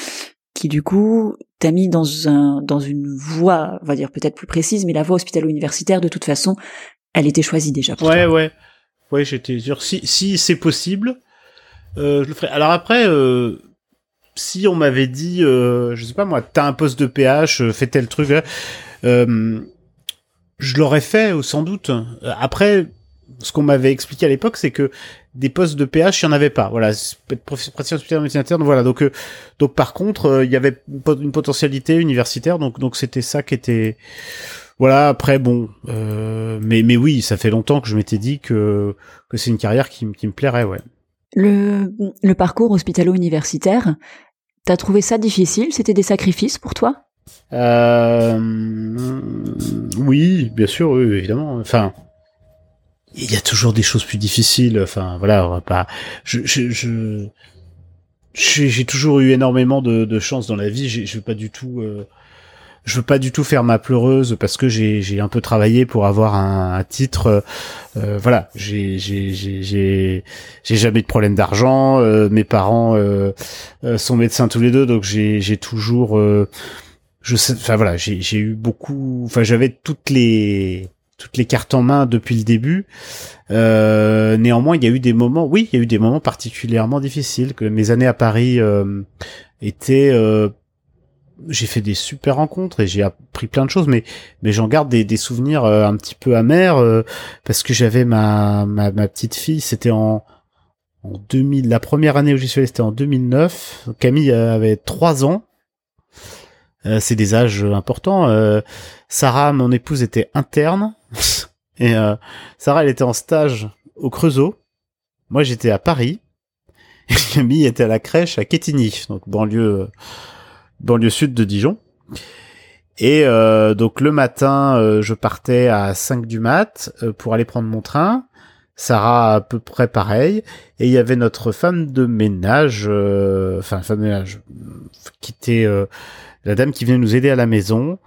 qui du coup t'a mis dans un dans une voie, on va dire peut-être plus précise, mais la voie hospitalo-universitaire de toute façon, elle était choisie déjà. Pour ouais, ouais, ouais. J'étais sûr. Si si c'est possible, euh, je le ferai. Alors après, euh, si on m'avait dit, euh, je sais pas moi, t'as un poste de PH, euh, fais tel truc, euh, je l'aurais fait sans doute. Après, ce qu'on m'avait expliqué à l'époque, c'est que des postes de PH, il n'y en avait pas. Voilà, interne. Voilà, donc euh, donc par contre, euh, il y avait une potentialité universitaire, donc donc c'était ça qui était. Voilà. Après, bon, euh, mais mais oui, ça fait longtemps que je m'étais dit que que c'est une carrière qui, me plairait, ouais. Le le parcours hospitalo-universitaire, t'as trouvé ça difficile? C'était des sacrifices pour toi? euh, Oui, bien sûr, oui, évidemment. Enfin il y a toujours des choses plus difficiles. Enfin, voilà, on va pas. Je, je, je j'ai toujours eu énormément de, de chance dans la vie. Je veux pas du tout. Euh, je veux pas du tout faire ma pleureuse parce que j'ai un peu travaillé pour avoir un, un titre. Euh, euh voilà, j'ai j'ai jamais de problème d'argent. Euh, mes parents euh, sont médecins tous les deux, donc j'ai toujours. Je sais. Enfin voilà, j'ai eu beaucoup. Enfin j'avais toutes les toutes les cartes en main depuis le début. Euh, néanmoins, il y a eu des moments, oui, il y a eu des moments particulièrement difficiles. Que mes années à Paris euh, étaient, euh, j'ai fait des super rencontres et j'ai appris plein de choses, mais mais j'en garde des, des souvenirs euh, un petit peu amers euh, parce que j'avais ma, ma ma petite fille, c'était en en 2000, la première année où j'y suis allé, c'était en 2009. Camille avait trois ans. Euh, c'est des âges importants. Euh, Sarah, mon épouse, était interne. et euh, Sarah, elle était en stage au Creusot. Moi, j'étais à Paris. Et Camille était à la crèche à Quetigny, donc banlieue, banlieue sud de Dijon. Et donc le matin, je partais à 5 du mat pour aller prendre mon train. Sarah à peu près pareil. Et il y avait notre femme de ménage, enfin femme de ménage, qui était la dame qui venait nous aider à la maison,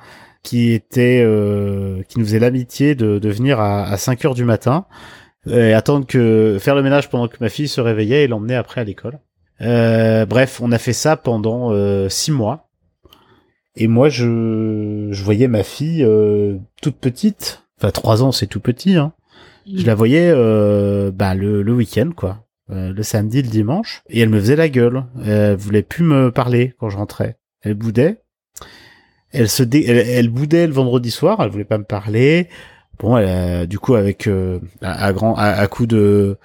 qui était, euh, qui nous faisait l'amitié de, de venir à, à 5 heures du matin et attendre que faire le ménage pendant que ma fille se réveillait et l'emmener après à l'école. Euh, bref, on a fait ça pendant euh, six mois. Et moi, je, je voyais ma fille euh, toute petite. Enfin, trois ans, c'est tout petit. Hein. Je la voyais euh, bah, le, le week-end, quoi. Euh, le samedi, le dimanche. Et elle me faisait la gueule. Elle voulait plus me parler quand je rentrais. Elle boudait. Elle se elle, boudait le vendredi soir. Elle voulait pas me parler. Bon, du coup avec euh, à, grand à, coup de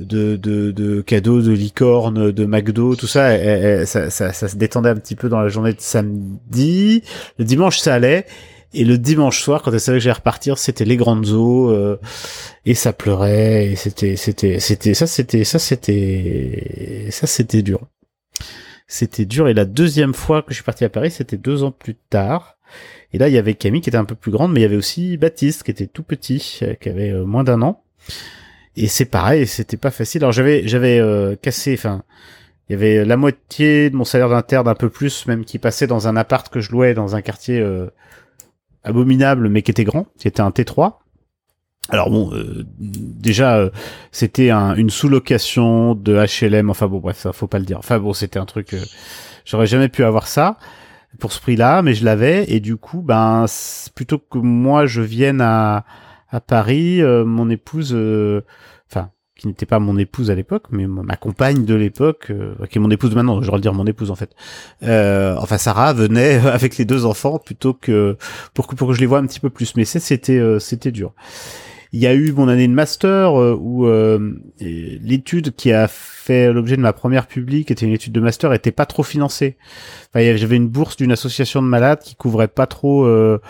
de, de, de cadeaux, de licorne, de McDo, tout ça, ça, ça, ça, se détendait un petit peu dans la journée de samedi. Le dimanche, ça allait. Et le dimanche soir, quand elle savait que j'allais repartir, c'était les grandes eaux euh, et ça pleurait et c'était c'était c'était ça c'était ça c'était ça c'était dur. C'était dur. Et la deuxième fois que je suis parti à Paris, c'était deux ans plus tard. Et là, il y avait Camille qui était un peu plus grande, mais il y avait aussi Baptiste qui était tout petit, euh, qui avait euh, moins d'un an. Et c'est pareil, c'était pas facile. Alors j'avais j'avais euh, cassé, enfin, il y avait la moitié de mon salaire d'interne, un peu plus même, qui passait dans un appart que je louais dans un quartier abominable, mais qui était grand, qui était un T3. Alors bon, euh, déjà euh, c'était une sous-location de HLM. Enfin bon, bref, ça faut pas le dire. Enfin bon, c'était un truc. Euh, j'aurais jamais pu avoir ça pour ce prix-là, mais je l'avais et du coup, ben plutôt que moi je vienne à à Paris, mon épouse, enfin qui n'était pas mon épouse à l'époque, mais ma compagne de l'époque, qui est mon épouse maintenant, je vais dire mon épouse en fait. enfin Sarah venait avec les deux enfants plutôt que pour que pour que je les vois un petit peu plus, mais c'était c'était dur. Il y a eu mon année de master euh, où euh, l'étude qui a fait l'objet de ma première publique était une étude de master était pas trop financée. Enfin, j'avais une bourse d'une association de malades qui couvrait pas trop euh,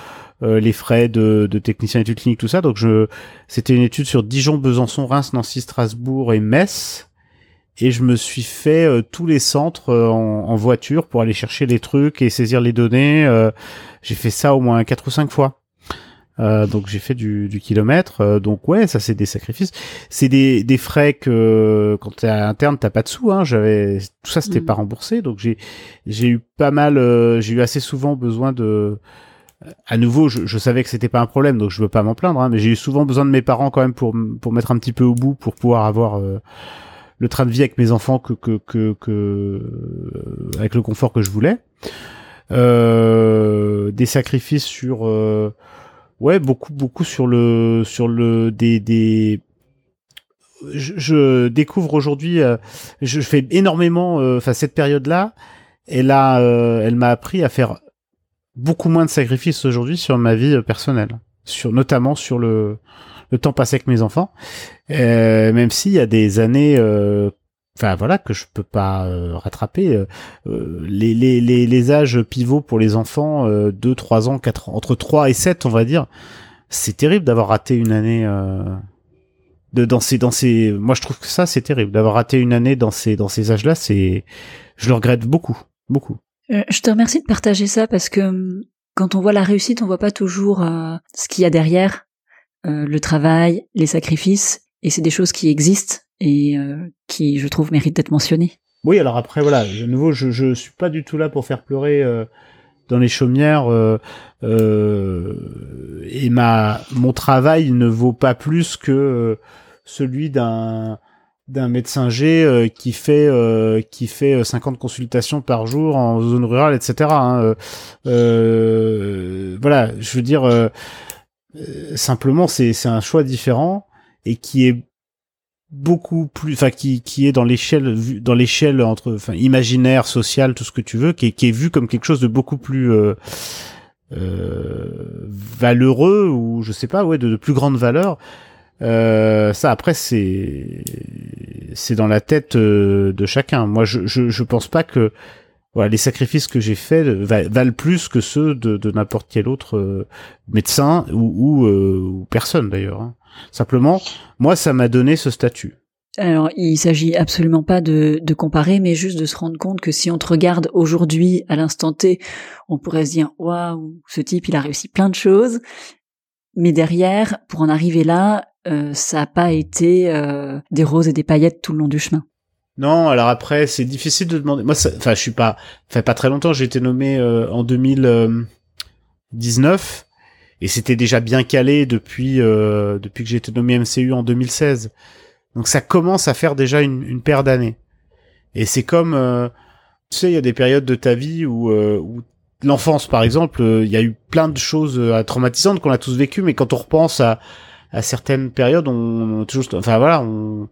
les frais de, de technicien études cliniques tout ça. Donc je c'était une étude sur Dijon, Besançon, Reims, Nancy, Strasbourg et Metz et je me suis fait tous les centres en, en, voiture pour aller chercher les trucs et saisir les données. j'ai fait ça au moins quatre ou cinq fois. Euh, donc j'ai fait du, du kilomètre. Euh, donc ouais, ça c'est des sacrifices. C'est des, des frais que quand t'es à interne t'as pas de sous. Hein. J'avais tout ça c'était mm. pas remboursé. Donc j'ai j'ai eu pas mal. Euh, j'ai eu assez souvent besoin de. À nouveau, je, je savais que c'était pas un problème, donc je veux pas m'en plaindre. Hein, mais j'ai eu souvent besoin de mes parents quand même pour pour mettre un petit peu au bout pour pouvoir avoir le train de vie avec mes enfants que que que, que avec le confort que je voulais. des sacrifices sur Ouais, beaucoup, beaucoup sur le, sur le, des, des, je, découvre aujourd'hui, euh, je fais énormément, euh, enfin cette période-là, elle a, euh, elle m'a appris à faire beaucoup moins de sacrifices aujourd'hui sur ma vie personnelle, sur notamment sur le, le temps passé avec mes enfants, même s'il y a des années enfin voilà que je peux pas euh, rattraper euh, euh, les, les, les, les, âges pivots pour les enfants 2 3 ans 4 ans entre 3 et 7 on va dire. C'est terrible d'avoir raté une année de dans ces dans ces moi je trouve que ça c'est terrible d'avoir raté une année dans ces dans ces âges là c'est je le regrette beaucoup beaucoup. Je te remercie de partager ça parce que hum, quand on voit la réussite on voit pas toujours ce qu'il y a derrière le travail, les sacrifices, et c'est des choses qui existent et qui, je trouve, méritent d'être mentionnées. Oui, alors après, voilà, de nouveau, je, je suis pas du tout là pour faire pleurer dans les chaumières euh, euh, et ma mon travail ne vaut pas plus que euh, celui d'un d'un médecin G qui fait qui fait 50 consultations par jour en zone rurale, etc. Hein, voilà, je veux dire simplement c'est c'est un choix différent et qui est beaucoup plus enfin qui qui est dans l'échelle dans l'échelle entre enfin imaginaire social tout ce que tu veux qui est, qui est vu comme quelque chose de beaucoup plus euh, euh, valeureux ou je sais pas ouais de, de plus grande valeur euh, ça après c'est c'est dans la tête euh, de chacun moi je, je je pense pas que voilà les sacrifices que j'ai faits valent plus que ceux de, de n'importe quel autre euh, médecin ou ou, ou personne d'ailleurs hein. Simplement, moi, ça m'a donné ce statut. Alors, il s'agit absolument pas de, de, comparer, mais juste de se rendre compte que si on te regarde aujourd'hui, à l'instant T, on pourrait se dire, waouh, ce type, il a réussi plein de choses. Mais derrière, pour en arriver là, euh, ça n'a pas été euh, des roses et des paillettes tout le long du chemin. Non, alors après, c'est difficile de demander. Moi, enfin, je suis pas, fait pas très longtemps. J'ai été nommé euh, en 2019 et c'était déjà bien calé depuis euh, depuis que j'ai été nommé MCU en 2016. Donc ça commence à faire déjà une, paire d'années. Et c'est comme euh, tu sais, il y a des périodes de ta vie où, euh, l'enfance par exemple, il y a eu plein de choses traumatisantes qu'on a tous vécues, mais quand on repense à à certaines périodes, on, on toujours, enfin voilà, on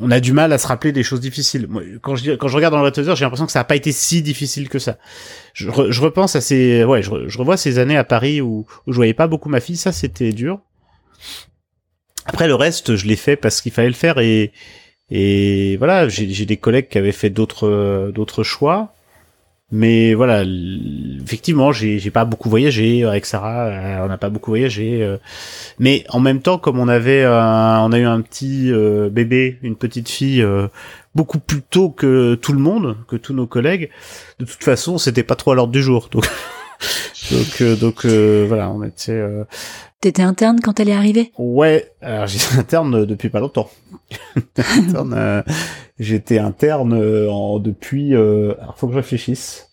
on a du mal à se rappeler des choses difficiles. Moi, quand je regarde dans le j'ai l'impression que ça n'a pas été si difficile que ça. Je, je repense à ces ouais, je, revois ces années à Paris où, où je voyais pas beaucoup ma fille, ça c'était dur. Après le reste, je l'ai fait parce qu'il fallait le faire et et voilà, j'ai des collègues qui avaient fait d'autres d'autres choix. Mais voilà, effectivement, j'ai pas beaucoup voyagé avec Sarah, euh, on n'a pas beaucoup voyagé. Euh. mais en même temps, comme on avait, on a eu un petit euh, bébé, une petite fille, beaucoup plus tôt que tout le monde, que tous nos collègues. De toute façon, c'était pas trop à l'ordre du jour. Donc donc donc voilà, on était. T'étais interne quand elle est arrivée? Ouais, alors j'étais interne depuis pas longtemps. J'étais interne euh, en, depuis... Euh, alors, faut que je réfléchisse.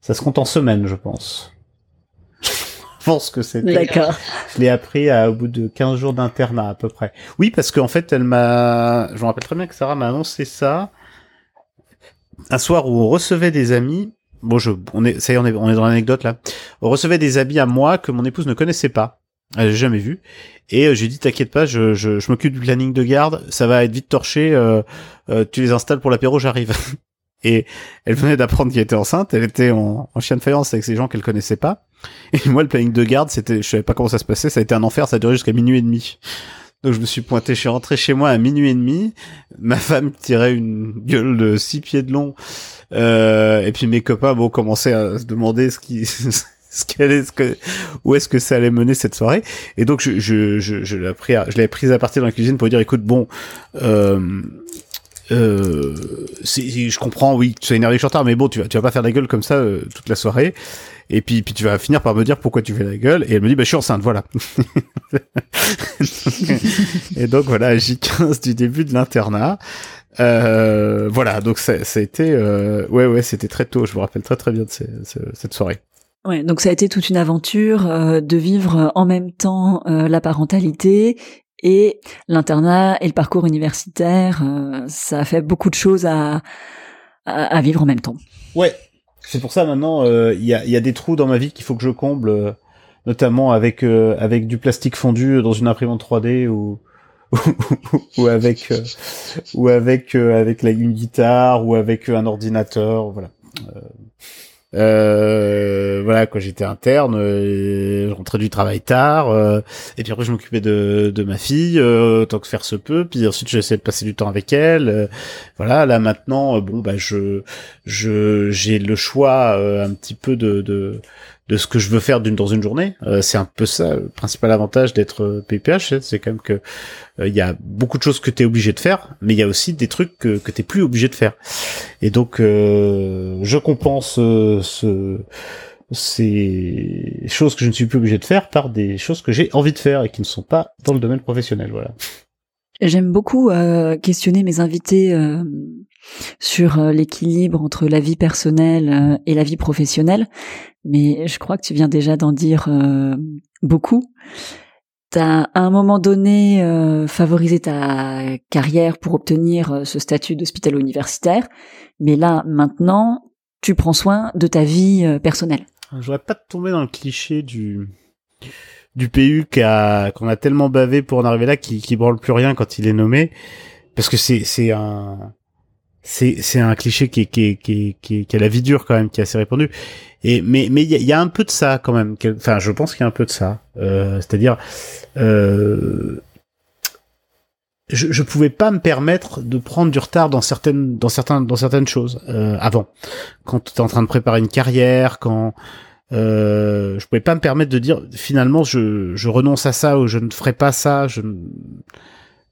Ça se compte en semaines, je pense. je pense que c'est... D'accord. Je l'ai appris à, au bout de 15 jours d'internat, à peu près. Oui, parce qu'en fait, elle m'a... Je me rappelle très bien que Sarah m'a annoncé ça. Un soir où on recevait des amis... Bon, je, on est, ça y est, on est, on est dans l'anecdote là. On recevait des amis à moi que mon épouse ne connaissait pas. Elle j'ai jamais vu. Et euh, j'ai dit t'inquiète pas, je, je, je m'occupe du planning de garde, ça va être vite torché. Euh, euh, tu les installes pour l'apéro, j'arrive. Et elle venait d'apprendre qu'elle était enceinte, elle était en, en chien de faïence avec ces gens qu'elle connaissait pas. Et moi, le planning de garde, c'était, je savais pas comment ça se passait, ça a été un enfer, ça a duré jusqu'à minuit et demi. Donc je me suis pointé, je suis rentré chez moi à minuit et demi. Ma femme tirait une gueule de six pieds de long. Euh, et puis mes copains, bon, commençaient à se demander ce qui, ce qu'elle est, ce que, où est-ce que ça allait mener cette soirée. Et donc je, je, je, je l'ai pris, je l'avais prise à partir dans la cuisine pour dire, écoute, bon, euh, euh, je comprends, oui, tu es énervé sur tard, mais bon, tu vas, tu vas pas faire la gueule comme ça euh, toute la soirée. Et puis, puis tu vas finir par me dire pourquoi tu fais la gueule. Et elle me dit, bah, je suis enceinte, voilà. et donc voilà, J15 du début de l'internat. Euh, voilà, donc ça, ça a été, euh, ouais, ouais, c'était très tôt. Je me rappelle très très bien de cette soirée. Ouais, donc ça a été toute une aventure euh, de vivre en même temps euh, la parentalité et l'internat et le parcours universitaire. Euh, ça a fait beaucoup de choses à, à, vivre en même temps. Ouais, c'est pour ça maintenant il y, a, y a des trous dans ma vie qu'il faut que je comble, notamment avec avec du plastique fondu dans une imprimante 3D ou ou, avec ou avec avec une guitare ou avec un ordinateur, voilà. Euh, voilà, quoi, j'étais interne, euh, je rentrais du travail tard, euh, et puis après je m'occupais de, de ma fille, euh, tant que faire se peut, puis ensuite j'essayais de passer du temps avec elle. Euh, voilà, là maintenant, bon bah je je j'ai le choix un petit peu de, de de ce que je veux faire dans une journée. Euh, c'est un peu ça le principal avantage d'être PPH, hein, c'est quand même que il euh, y a beaucoup de choses que tu es obligé de faire, mais il y a aussi des trucs que que t'es plus obligé de faire. Et donc euh, je compense ce ces choses que je ne suis plus obligé de faire par des choses que j'ai envie de faire et qui ne sont pas dans le domaine professionnel. Voilà. J'aime beaucoup euh, questionner mes invités euh, sur euh, l'équilibre entre la vie personnelle et la vie professionnelle, mais je crois que tu viens déjà d'en dire beaucoup. T'as à un moment donné favorisé ta carrière pour obtenir ce statut d'hospitalo-universitaire, mais là maintenant tu prends soin de ta vie personnelle. Je voudrais pas tomber dans le cliché du du PU qu'on a tellement bavé pour en arriver là qui qui branle plus rien quand il est nommé parce que c'est c'est un c'est c'est un cliché qui qui qui qui qui a la vie dure quand même qui est assez répandu. Et mais mais il y a, un peu de ça quand même. Enfin je pense qu'il y a un peu de ça. Euh, c'est-à-dire euh, je, je pouvais pas me permettre de prendre du retard dans certaines dans certains dans certaines choses euh, avant. Quand tu es en train de préparer une carrière quand euh, je pouvais pas me permettre de dire finalement je, je renonce à ça ou je ne ferai pas ça, je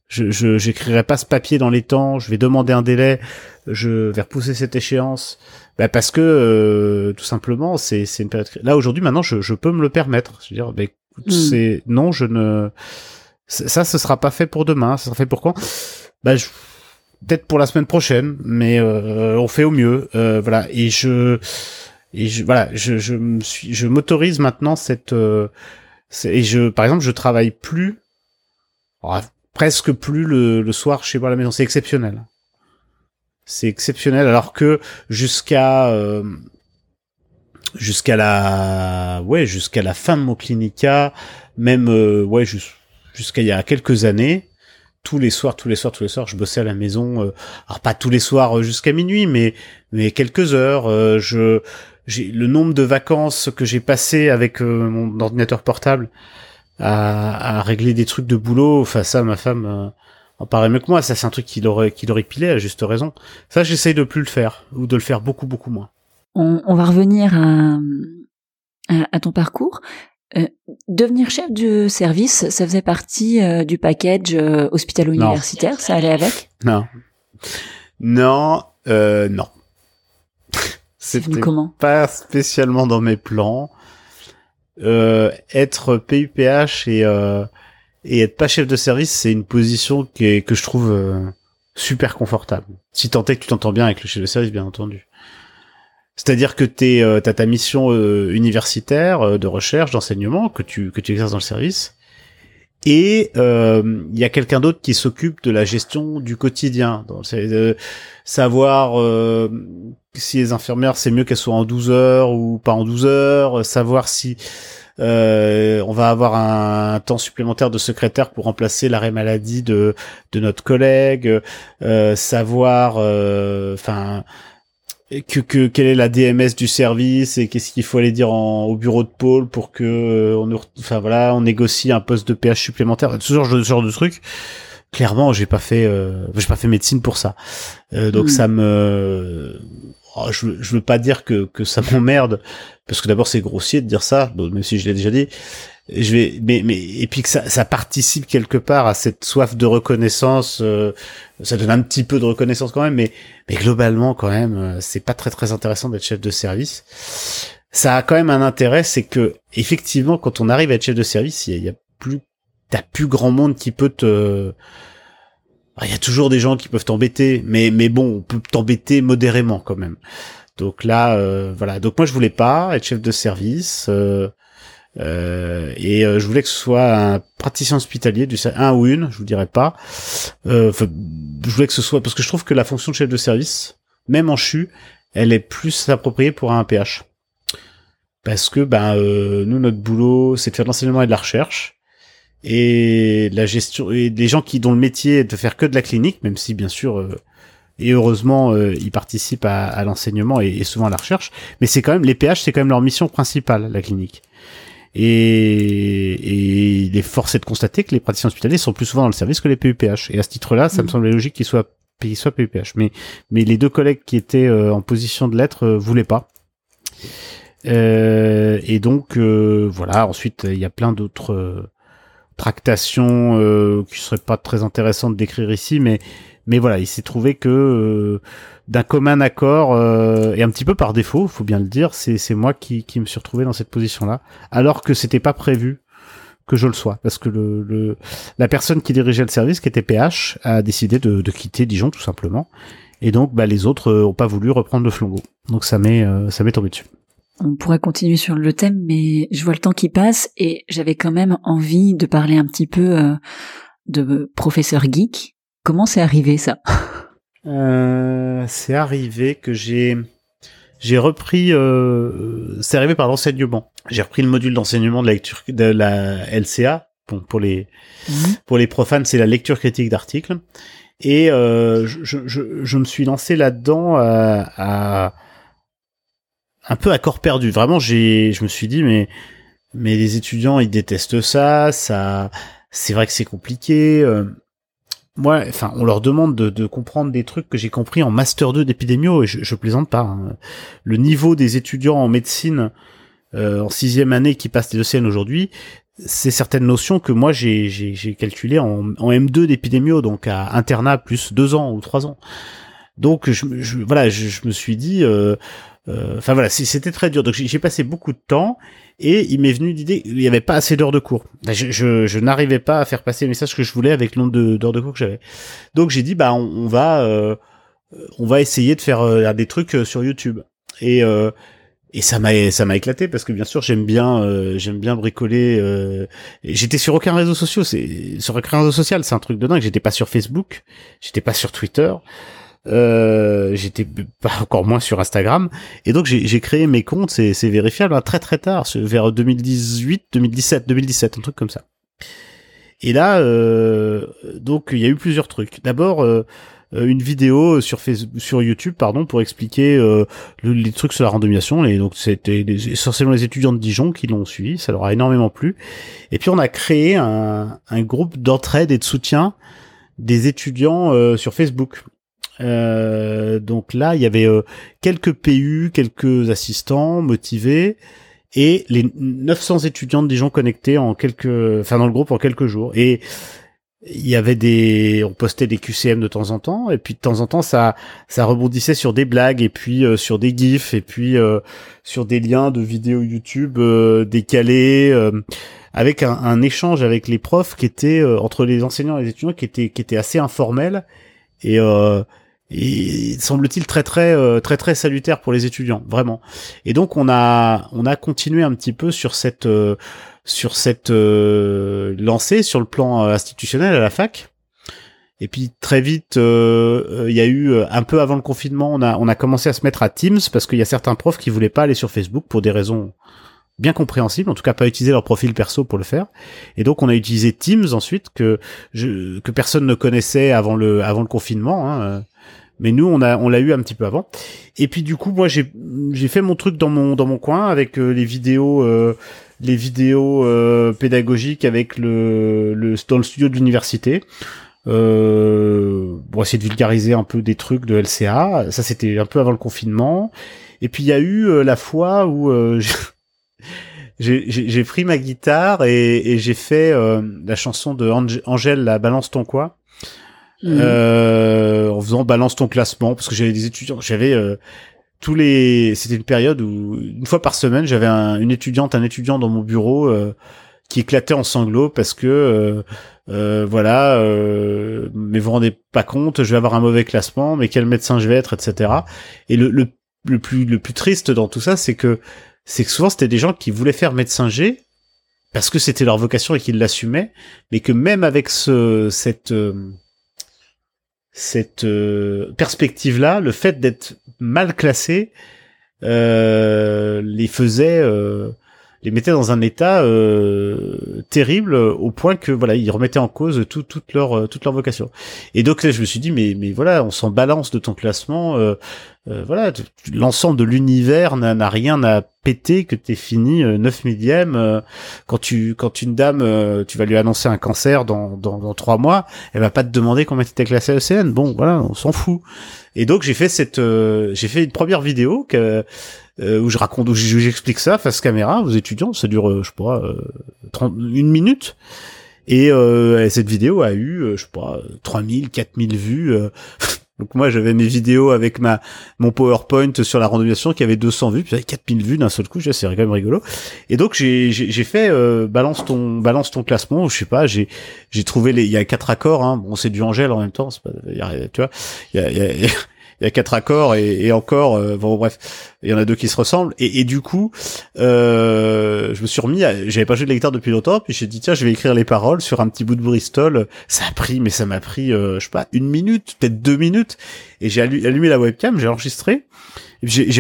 je j'écrirai pas ce papier dans les temps, je vais demander un délai, je vais repousser cette échéance. Bah parce que euh, tout simplement c'est c'est une période là aujourd'hui maintenant je, je peux me le permettre. Je veux dire bah, écoute, hmm. c'est non je ne ça ce sera pas fait pour demain, ça sera fait pour quand? Bah peut-être pour la semaine prochaine, mais euh, on fait au mieux. Euh, voilà et je et je, voilà, je, je me suis, je m'autorise maintenant cette, euh, et je, par exemple, je travaille plus, presque plus le, soir chez moi à la maison. C'est exceptionnel. C'est exceptionnel, alors que jusqu'à euh, jusqu'à la ouais jusqu'à la fin de mon clinica, même euh, ouais jusqu'à il y a quelques années, tous les soirs, tous les soirs, tous les soirs, je bossais à la maison. Euh, alors pas tous les soirs jusqu'à minuit, mais mais quelques heures. je j'ai le nombre de vacances que j'ai passé avec euh, mon ordinateur portable à, à, régler des trucs de boulot. Enfin ça, ma femme euh, en paraît mieux que moi. Ça c'est un truc qu'il aurait qu'il aurait pilé à juste raison. Ça j'essaye de plus le faire ou de le faire beaucoup beaucoup moins. On, on va revenir à, à, ton parcours. Euh, devenir chef de service, ça faisait partie du package hospitalo-universitaire, ça allait avec? Non. Non, euh, non. C'était pas spécialement dans mes plans. Euh, être PUPH et euh, et être pas chef de service, c'est une position que je trouve euh, super confortable. Si tant est que tu t'entends bien avec le chef de service, bien entendu. C'est-à-dire que tu as ta mission universitaire de recherche, d'enseignement que tu que tu exerces dans le service, et il y a quelqu'un d'autre qui s'occupe de la gestion du quotidien, de savoir si les infirmières, c'est mieux qu'elles soient en 12 heures ou pas en 12 heures, savoir si euh, on va avoir un, temps supplémentaire de secrétaire pour remplacer l'arrêt maladie de, de notre collègue, euh, savoir, euh, que, que quelle est la DMS du service et qu'est-ce qu'il faut aller dire au bureau de pôle pour que on, enfin voilà, on négocie un poste de PH supplémentaire, ce genre de, ce genre de trucs clairement j'ai pas fait euh, j'ai pas fait médecine pour ça euh, donc hmm. ça me oh, je, je veux pas dire que, que ça m'emmerde parce que d'abord c'est grossier de dire ça, même si je l'ai déjà dit. Je vais, mais, mais et puis que ça, ça participe quelque part à cette soif de reconnaissance. Euh, ça donne un petit peu de reconnaissance quand même, mais mais globalement quand même, euh, c'est pas très très intéressant d'être chef de service. Ça a quand même un intérêt, c'est que effectivement, quand on arrive à être chef de service, il y a, plus, t'as plus grand monde qui peut te il y a toujours des gens qui peuvent t'embêter, mais mais bon, on peut t'embêter modérément quand même. Donc là, euh, voilà. Donc moi, je voulais pas être chef de service, euh, euh, et je voulais que ce soit un praticien hospitalier, du un ou une, je vous dirais pas. je voulais que ce soit parce que je trouve que la fonction de chef de service, même en CHU, elle est plus appropriée pour un PH. Parce que ben nous, notre boulot, c'est de faire de l'enseignement et de la recherche et la gestion et des gens qui dont le métier est de faire que de la clinique, même si bien sûr euh, et heureusement euh, ils participent à, à l'enseignement et, souvent à la recherche, mais c'est quand même les PH, c'est quand même leur mission principale la clinique. Et, et il est forcé de constater que les praticiens hospitaliers sont plus souvent dans le service que les PUPH. Et à ce titre-là, ça me mm. semblait logique qu'ils soient qu'ils soient PUPH. Mais mais les deux collègues qui étaient euh, en position de l'être voulaient pas. et donc voilà. Ensuite, il y a plein d'autres tractation euh, qui serait pas très intéressant de décrire ici, mais mais voilà, il s'est trouvé que euh, d'un commun accord euh, et un petit peu par défaut, faut bien le dire, c'est c'est moi qui qui me suis retrouvé dans cette position-là, alors que c'était pas prévu que je le sois, parce que le, le la personne qui dirigeait le service, qui était PH, a décidé de, quitter Dijon tout simplement, et donc bah, les autres euh, ont pas voulu reprendre le flambeau, donc ça m'est ça m'est tombé dessus. On pourrait continuer sur le thème, mais je vois le temps qui passe et j'avais quand même envie de parler un petit peu euh, de professeur geek. Comment c'est arrivé ça? Euh, C'est arrivé que j'ai j'ai repris. Euh, c'est arrivé par l'enseignement. J'ai repris le module d'enseignement de la lecture de la LCA. Bon, pour les mmh. pour les profanes, c'est la lecture critique d'articles. Et euh, je, je, je, me suis lancé là-dedans à, à un peu à corps perdu. Vraiment, j'ai, je me suis dit, mais, mais les étudiants, ils détestent ça, ça, c'est vrai que c'est compliqué. Euh. moi, enfin, on leur demande de, de comprendre des trucs que j'ai compris en master 2 d'épidémio et je, je plaisante pas. Hein. Le niveau des étudiants en médecine euh, en sixième année qui passent les ECN aujourd'hui, c'est certaines notions que moi j'ai, j'ai, j'ai calculées en, en M2 d'épidémio, donc à internat plus deux ans ou trois ans. Donc je, je voilà, je, je, me suis dit, euh, enfin voilà, c'était très dur. Donc j'ai passé beaucoup de temps et il m'est venu l'idée, il n'y avait pas assez d'heures de cours. Je, je, je n'arrivais pas à faire passer le message que je voulais avec le nombre d'heures de, cours que j'avais. Donc j'ai dit bah on, va euh, on va essayer de faire euh, des trucs euh, sur YouTube. Et euh, et ça m'a ça m'a éclaté parce que bien sûr j'aime bien j'aime bien bricoler. j'étais sur aucun réseau social, c'est sur aucun réseau social, c'est un truc de dingue. J'étais pas sur Facebook, j'étais pas sur Twitter. Euh, j'étais pas encore moins sur Instagram. Et donc j'ai créé mes comptes c'est vérifiable hein, très très tard vers 2018 2017 2017 un truc comme ça. Et là euh, donc il y a eu plusieurs trucs. D'abord euh, une vidéo sur Facebook, sur YouTube pardon pour expliquer euh, les trucs sur la randomisation. Et donc c'était essentiellement les étudiants de Dijon qui l'ont suivi. Ça leur a énormément plu. Et puis on a créé un, un groupe d'entraide et de soutien des étudiants euh, sur Facebook euh, donc là, il y avait euh, quelques PU, quelques assistants motivés et les 900 étudiants de Dijon connectés en quelques, enfin dans le groupe en quelques jours. Et il y avait des, on postait des QCM de temps en temps, et puis de temps en temps ça, ça rebondissait sur des blagues, et puis euh, sur des gifs, et puis sur des liens de vidéos YouTube décalés, avec un, un, échange avec les profs qui était entre les enseignants et les étudiants qui était qui était assez informel et et semble-t-il très très euh, très très salutaire pour les étudiants vraiment. Et donc on a on a continué un petit peu sur cette euh, sur cette euh, lancée sur le plan institutionnel à la fac. Et puis très vite il y a eu un peu avant le confinement on a on a commencé à se mettre à Teams parce qu'il y a certains profs qui voulaient pas aller sur Facebook pour des raisons bien compréhensibles, en tout cas pas utiliser leur profil perso pour le faire. Et donc on a utilisé Teams ensuite que je, que personne ne connaissait avant le avant le confinement. Hein mais nous on a on l'a eu un petit peu avant et puis du coup moi j'ai j'ai fait mon truc dans mon dans mon coin avec euh, les vidéos euh, les vidéos euh, pédagogiques avec le, le dans le studio de l'université pour essayer de vulgariser un peu des trucs de LCA ça c'était un peu avant le confinement et puis il y a eu la fois où j'ai pris ma guitare et, et j'ai fait la chanson de Angèle la balance ton quoi Mhm. euh, en faisant balance ton classement parce que j'avais des étudiants, j'avais euh, tous les, c'était une période où une fois par semaine j'avais un, une étudiante, un étudiant dans mon bureau euh, qui éclatait en sanglots parce que euh, euh voilà, mais vous vous rendez pas compte, je vais avoir un mauvais classement, mais quel médecin je vais être, etc. Et le, le, le plus le plus triste dans tout ça, c'est que c'est que souvent c'était des gens qui voulaient faire médecin G parce que c'était leur vocation et qu'ils l'assumaient, mais que même avec ce cette cette euh, perspective-là, le fait d'être mal classé, euh, les faisait, euh, les mettait dans un état terrible au point que voilà, ils remettaient en cause tout, toute leur toute leur vocation. Et donc là, je me suis dit mais mais voilà, on s'en balance de ton classement. voilà, l'ensemble de l'univers n'a rien à péter que t'es fini 9 millième quand tu quand une dame tu vas lui annoncer un cancer dans dans, dans 3 mois elle va pas te demander combien t'étais classé à ECN bon voilà on s'en fout et donc j'ai fait cette j'ai fait une première vidéo que où je raconte où j'explique ça face caméra aux étudiants ça dure je sais pas 30, une minute Et euh, cette vidéo a eu, euh, je sais pas, 3000, 4000 vues. euh. Donc moi j'avais mes vidéos avec ma mon PowerPoint sur la randomisation qui avait 200 vues, puis j'avais 4000 vues d'un seul coup, c'est quand même rigolo. Et donc j'ai j'ai fait euh, balance ton balance ton classement, je sais pas, j'ai j'ai trouvé les il y a quatre accords hein. Bon, c'est du Angèle en même temps, c'est pas y a- tu vois, il y a il y a, il y a quatre accords et, et encore euh, bon bref, il y en a deux qui se ressemblent. Et, et du coup euh, je me suis remis à- j'avais pas joué de la guitare depuis longtemps puis j'ai dit tiens je vais écrire les paroles sur un petit bout de Bristol. Ça a pris mais ça m'a pris euh, je sais pas une minute peut-être deux minutes. Et j'ai allu- allumé la webcam j'ai enregistré. J'ai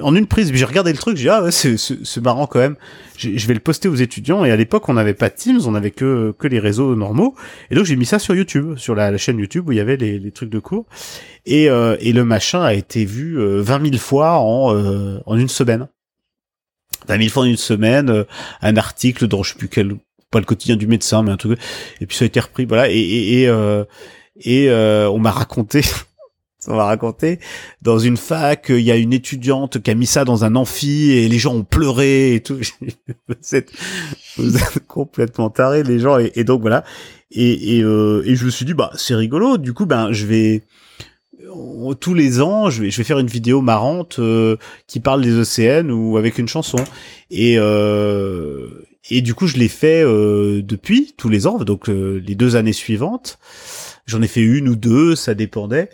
en une prise j'ai regardé le truc j'ai dit, ah ouais c'est marrant quand même je vais le poster aux étudiants et à l'époque on n'avait pas Teams on avait que que les réseaux normaux et donc j'ai mis ça sur YouTube sur la, la chaîne YouTube où il y avait les, les trucs de cours et, euh, et le machin a été vu euh, 20 000 fois en, euh, en une semaine. 20 000 fois en une semaine, euh, un article dont je sais plus quel, pas le quotidien du médecin, mais un truc. Et puis ça a été repris, voilà. Et, et, et, euh, et euh, on m'a raconté, on m'a raconté, dans une fac, il y a une étudiante qui a mis ça dans un amphi et les gens ont pleuré et tout. vous, êtes, vous complètement tarés, les gens. Et, donc voilà. Et, euh, et je me suis dit, bah c'est rigolo. Du coup, ben je vais on- tous les ans, je vais, faire une vidéo marrante euh, qui parle des océans ou avec une chanson. Et euh, et du coup, je l'ai fait euh, depuis tous les ans, donc euh, les deux années suivantes. J'en ai fait une ou deux, ça dépendait.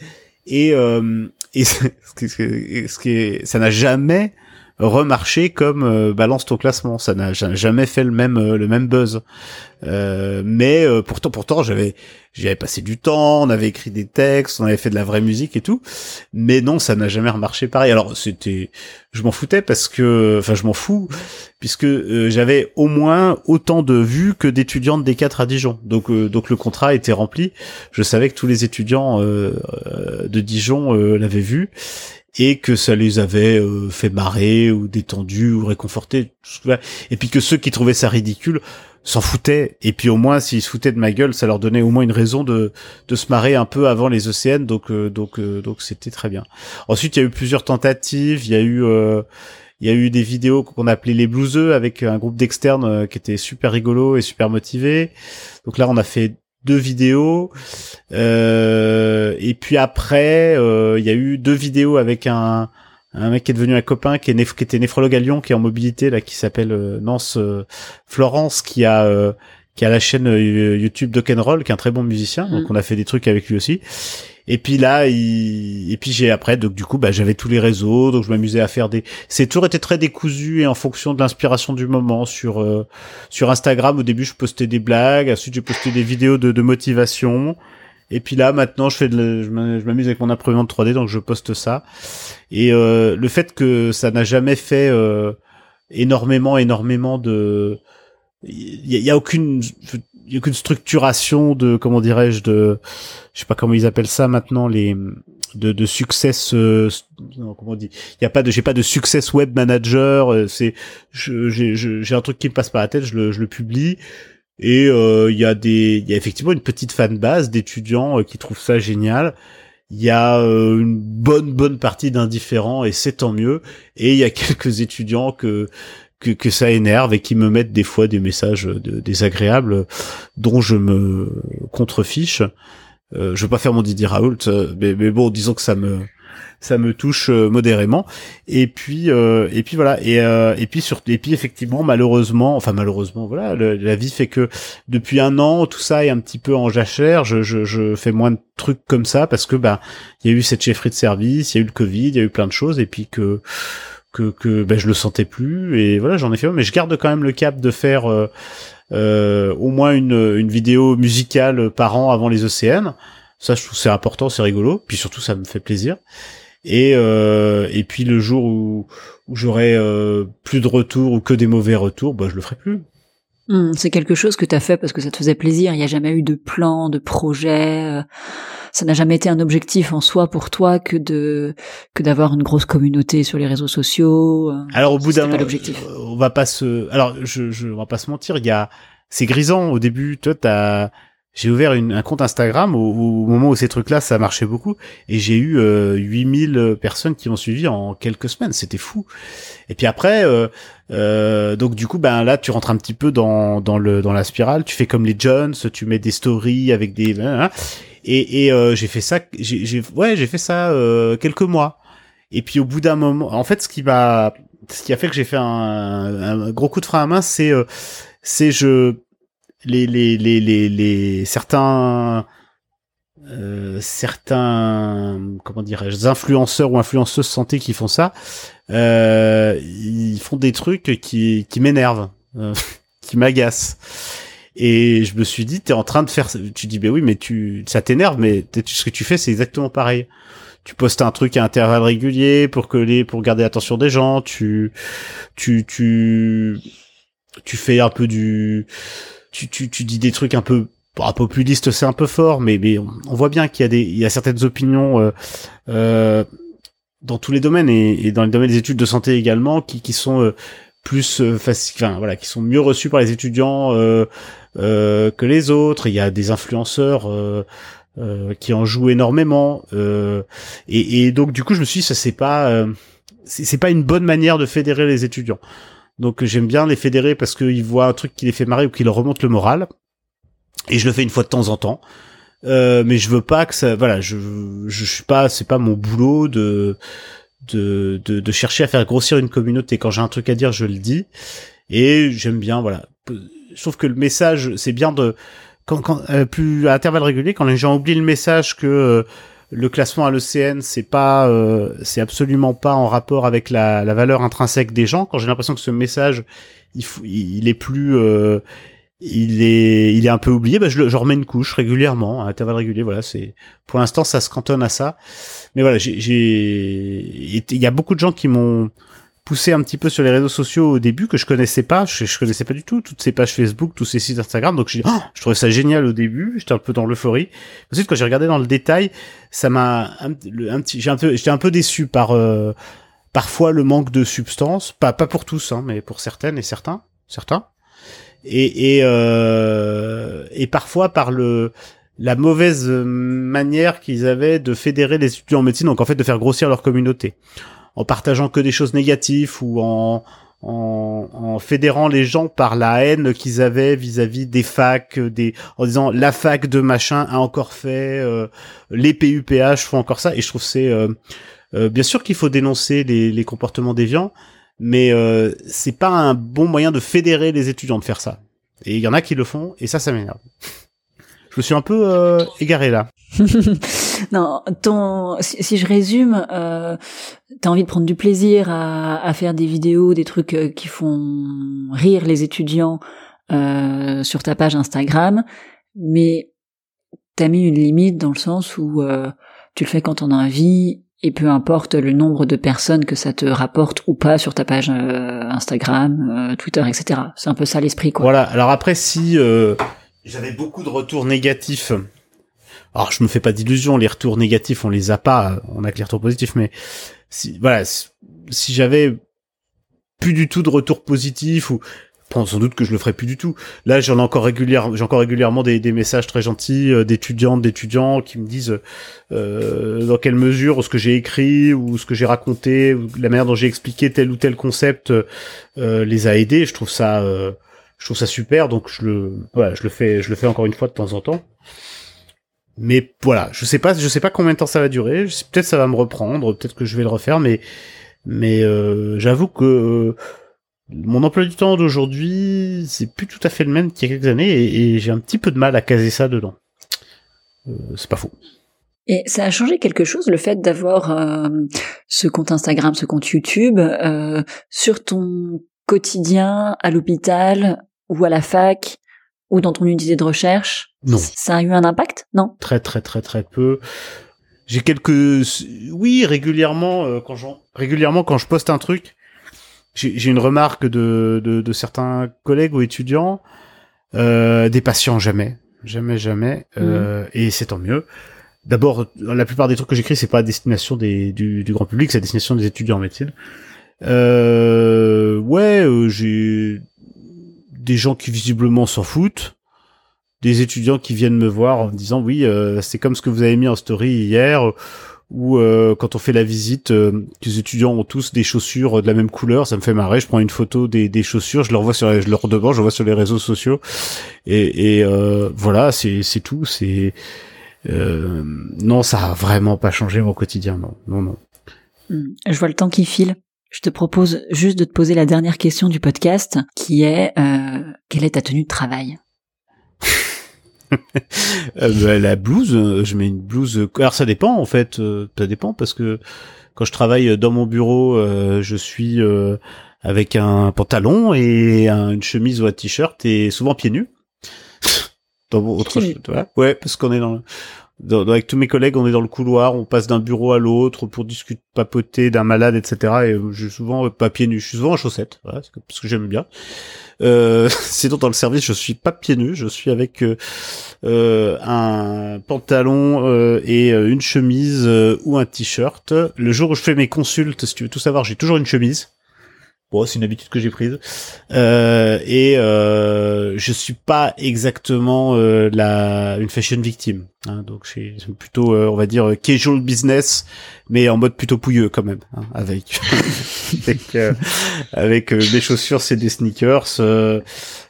Et euh, et ce qui, est, ça n'a jamais remarché comme euh, balance ton classement. Ça n'a ja- jamais fait le même euh, le même buzz. Euh, mais euh, pourtant pourtant j'avais j'y avais passé du temps, on avait écrit des textes, on avait fait de la vraie musique et tout. Mais non, ça n'a jamais remarché pareil. Alors c'était je m'en foutais parce que enfin je m'en fous puisque euh, j'avais au moins autant de vues que d'étudiants de D4 à Dijon. Donc donc le contrat était rempli. Je savais que tous les étudiants de Dijon l'avaient vu et que ça les avait euh, fait marrer ou détendus ou réconfortés. Et puis que ceux qui trouvaient ça ridicule s'en foutaient. Et puis au moins, s'ils se foutaient de ma gueule, ça leur donnait au moins une raison de, de se marrer un peu avant les océans. Donc euh, donc euh, donc c'était très bien. Ensuite, il y a eu plusieurs tentatives. Il y a eu il y a eu des vidéos qu'on appelait les blouseux avec un groupe d'externes qui était super rigolo et super motivé. Donc là, on a fait deux vidéos. Euh, et puis après, euh, il y a eu deux vidéos avec un, un mec qui est devenu un copain, qui, est néph- qui était néphrologue à Lyon, qui est en mobilité, là, qui s'appelle euh, Nance Florence, qui a euh, qui a la chaîne YouTube Roll, qui est un très bon musicien. Donc Mm. on a fait des trucs avec lui aussi. Et puis là, il... et puis j'ai après, donc du coup, bah, j'avais tous les réseaux, donc je m'amusais à faire des. C'est toujours été très décousu et en fonction de l'inspiration du moment. Sur euh, sur Instagram, au début, je postais des blagues, ensuite j'ai posté des vidéos de, de motivation. Et puis là, maintenant, je fais de, je m'am- je m'amuse avec mon imprimante 3D, donc je poste ça. Et euh, le fait que ça n'a jamais fait euh, énormément, énormément de, il y, y a aucune, il y a aucune structuration de, comment dirais-je, de, je sais pas comment ils appellent ça maintenant, les, de, de success, euh, non, comment on dit, il y a pas de, j'ai pas de success web manager. euh, c'est, j'ai un truc qui me passe par la tête, je le, je le publie. Et euh, il y a des, il y a effectivement une petite fan base d'étudiants euh, qui trouvent ça génial. Il y a une bonne bonne partie d'indifférents et c'est tant mieux. Et il y a quelques étudiants que que, que ça énerve et qui me mettent des fois des messages de- désagréables dont je me contrefiche. Euh, je veux pas faire mon Didier Raoult, euh, mais, mais bon, disons que ça me ça me touche euh, modérément. Et puis euh, et puis voilà et euh, et puis sur et puis effectivement malheureusement, enfin malheureusement voilà, la vie fait que depuis un an tout ça est un petit peu en jachère. Je je, je fais moins de trucs comme ça parce que bah il y a eu cette chefferie de service, il y a eu le Covid, il y a eu plein de choses et puis que que que ben je le sentais plus et voilà j'en ai fait mais je garde quand même le cap de faire euh, euh, au moins une une vidéo musicale par an avant les océans ça je trouve c'est important c'est rigolo puis surtout ça me fait plaisir. Et euh, et puis le jour où où j'aurai plus de retours ou que des mauvais retours bah je le ferai plus Hmm, c'est quelque chose que tu as fait parce que ça te faisait plaisir. Il n'y a jamais eu de plan, de projet. euh, Ça n'a jamais été un objectif en soi pour toi que de que d'avoir une grosse communauté sur les réseaux sociaux. euh. Alors au bout d'un moment, euh, on va pas se, alors je, je, on va pas se mentir, il y a, c'est grisant au début. Toi, t'as, j'ai ouvert une, un compte Instagram au, au, moment où ces trucs-là, ça marchait beaucoup, et j'ai eu euh, 8000 personnes qui m'ont suivi en quelques semaines. C'était fou. Et puis après, euh, euh, donc du coup, ben là, tu rentres un petit peu dans dans le dans la spirale. Tu fais comme les Jones, tu mets des stories avec des hein, et, et euh, j'ai fait ça. J'ai ouais, j'ai fait ça euh, quelques mois. Et puis au bout d'un moment, en fait, ce qui m'a ce qui a fait que j'ai fait un, un, gros coup de frein à main, c'est c'est je les, les, les, les, les certains euh, certains comment dirais-je influenceurs ou influeeuses santé qui font ça euh, ils font des trucs qui qui m'énervent euh, qui m'agacent. Et je me suis dit t'es en train de faire tu dis ben oui mais tu ça t'énerve mais ce que tu fais c'est exactement pareil. Tu postes un truc à intervalles réguliers pour que les pour garder l'attention des gens tu tu tu tu fais un peu du tu, tu, tu dis des trucs un peu bah, populiste c'est un peu fort mais mais on, voit bien qu'il y a des il y a certaines opinions euh, euh, dans tous les domaines et, et, dans les domaines des études de santé également qui qui sont euh, plus euh, enfin voilà qui sont mieux reçus par les étudiants euh, euh, que les autres. Il y a des influenceurs qui en jouent énormément et, et, donc du coup je me suis dit ça c'est pas c'est pas une bonne manière de fédérer les étudiants donc j'aime bien les fédérer parce qu'ils voient un truc qui les fait marrer ou qui leur remonte le moral. Et je le fais une fois de temps en temps. Euh, mais je veux pas que ça voilà je je suis pas c'est pas mon boulot de, de de chercher à faire grossir une communauté quand j'ai un truc à dire je le dis et j'aime bien voilà je trouve que le message c'est bien de quand, quand euh, plus à intervalles réguliers quand les gens oublient le message que euh, le classement à l'ECN, c'est pas, euh, c'est absolument pas en rapport avec la, la valeur intrinsèque des gens. Quand j'ai l'impression que ce message, il, il est plus, euh, il est, il est un peu oublié, bah je, je remets une couche régulièrement, à intervalles réguliers. Voilà, c'est, pour l'instant, ça se cantonne à ça. Mais voilà, j'ai, il y a beaucoup de gens qui m'ont poussé un petit peu sur les réseaux sociaux au début que je connaissais pas, je, je connaissais pas du tout toutes ces pages Facebook, tous ces sites Instagram, donc je, oh, je trouvais ça génial au début, j'étais un peu dans l'euphorie. Ensuite quand j'ai regardé dans le détail, ça m'a un, un, petit, j'ai un peu, j'étais un peu déçu par euh, parfois le manque de substance, pas pas pour tous, hein, mais pour certaines et certains, certains, et et, euh, et parfois par le la mauvaise manière qu'ils avaient de fédérer les étudiants en médecine, donc en fait de faire grossir leur communauté en partageant que des choses négatives ou en, en, en fédérant les gens par la haine qu'ils avaient vis-à-vis des facs, des en disant la fac de machin a encore fait, euh, les PUPH font encore ça, et je trouve c'est euh, euh, bien sûr qu'il faut dénoncer les, les comportements déviants, mais euh, c'est pas un bon moyen de fédérer les étudiants de faire ça. Et il y en a qui le font, et ça, ça m'énerve. je me suis un peu égaré là. non, ton, si, je résume, euh, t'as envie de prendre du plaisir à, à, faire des vidéos, des trucs euh, qui font rire les étudiants euh, sur ta page Instagram, mais t'as mis une limite dans le sens où euh, tu le fais quand on a envie et peu importe le nombre de personnes que ça te rapporte ou pas sur ta page euh, Instagram, euh, Twitter, etc. C'est un peu ça l'esprit, quoi. Voilà. Alors après, si j'avais beaucoup de retours négatifs alors je me fais pas d'illusions, les retours négatifs on les a pas, on a que les retours positifs, mais si voilà, si j'avais plus du tout de retours positifs ou sans doute que je le ferais plus du tout. Là, j'en ai encore régulièrement, j'ai encore régulièrement des, des, messages très gentils euh, d'étudiantes, d'étudiants qui me disent euh, dans quelle mesure ce que j'ai écrit ou ce que j'ai raconté, ou la manière dont j'ai expliqué tel ou tel concept euh, les a aidés. Je trouve ça, euh, je trouve ça super. Donc je le, voilà, je le fais, je le fais encore une fois de temps en temps. Mais voilà, je sais pas, je sais pas combien de temps ça va durer. Peut-être ça va me reprendre, peut-être que je vais le refaire, mais mais euh, j'avoue que euh, mon emploi du temps d'aujourd'hui, c'est plus tout à fait le même qu'il y a quelques années, et, j'ai un petit peu de mal à caser ça dedans. Euh, c'est pas faux. Et ça a changé quelque chose, le fait d'avoir ce compte Instagram, ce compte YouTube, sur ton quotidien à l'hôpital ou à la fac ou dans ton unité de recherche Non. Ça a eu un impact? Non? Très très très très peu. J'ai quelques oui régulièrement euh, quand régulièrement quand je poste un truc, j'ai une remarque de, de, de certains collègues ou étudiants, euh, des patients jamais, jamais jamais, euh, mhm. et c'est tant mieux. D'abord, la plupart des trucs que j'écris, c'est pas à destination des, du, du grand public, c'est à destination des étudiants en médecine. Euh, ouais, euh, j'ai des gens qui visiblement s'en foutent. des étudiants qui viennent me voir en me disant oui, euh, c'est comme ce que vous avez mis en story hier, ou euh, quand on fait la visite, euh, les étudiants ont tous des chaussures de la même couleur, ça me fait marrer. Je prends une photo des, des chaussures, je leur vois sur, je leur demande, je vois sur les réseaux sociaux, et, et voilà, c'est tout. C'est non, ça a vraiment pas changé mon quotidien, non, non, non. Je vois le temps qui file. Je te propose juste de te poser la dernière question du podcast, qui est euh, quelle est ta tenue de travail? Euh, bah, La blouse, euh, je mets une blouse. Alors ça dépend en fait, ça dépend parce que quand je travaille dans mon bureau, je suis avec un pantalon et une chemise ou un t-shirt et souvent pieds nus. dans autre chose, ouais, parce qu'on est dans avec tous mes collègues, on est dans le couloir, on passe d'un bureau à l'autre pour discuter, papoter d'un malade, etc. Et je suis souvent euh, pas pieds nus, je suis souvent en chaussettes, voilà, parce que j'aime bien. Euh, sinon, dans le service, je suis pas pieds nus, je suis avec euh, euh un pantalon euh, et une chemise ou un t-shirt. Le jour où je fais mes consultes, si tu veux tout savoir, j'ai toujours une chemise. Bon, c'est une habitude que j'ai prise. Euh, et euh, je suis pas exactement euh, la une fashion victime. Hein, donc c'est plutôt, euh, on va dire, casual business, mais en mode plutôt pouilleux quand même, hein, avec avec, euh, avec mes chaussures, c'est des sneakers.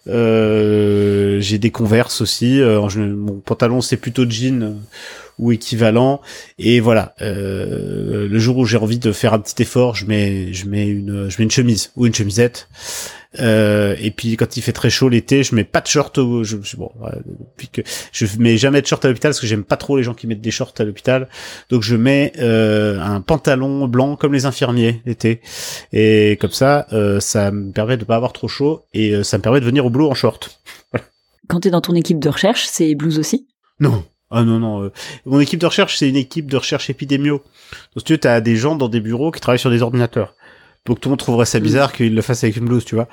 j'ai des Converse aussi. mon pantalon, c'est plutôt jean ou équivalent. Et voilà, euh, le jour où j'ai envie de faire un petit effort, je mets, je mets une, je mets une chemise ou une chemisette. Euh, et puis quand il fait très chaud l'été, je mets pas de short. Je, bon, puis que je mets jamais de short à l'hôpital parce que j'aime pas trop les gens qui mettent des shorts à l'hôpital. Donc je mets euh, un pantalon blanc comme les infirmiers l'été. Et comme ça, euh, ça me permet de pas avoir trop chaud et euh, ça me permet de venir au boulot en short. Quand tu es dans ton équipe de recherche, c'est blues aussi? Non, ah non, non. Euh, mon équipe de recherche, c'est une équipe de recherche épidémio. Donc, tu as des gens dans des bureaux qui travaillent sur des ordinateurs. Donc, tout le monde trouverait ça bizarre mm. qu'ils le fassent avec une blouse, tu vois.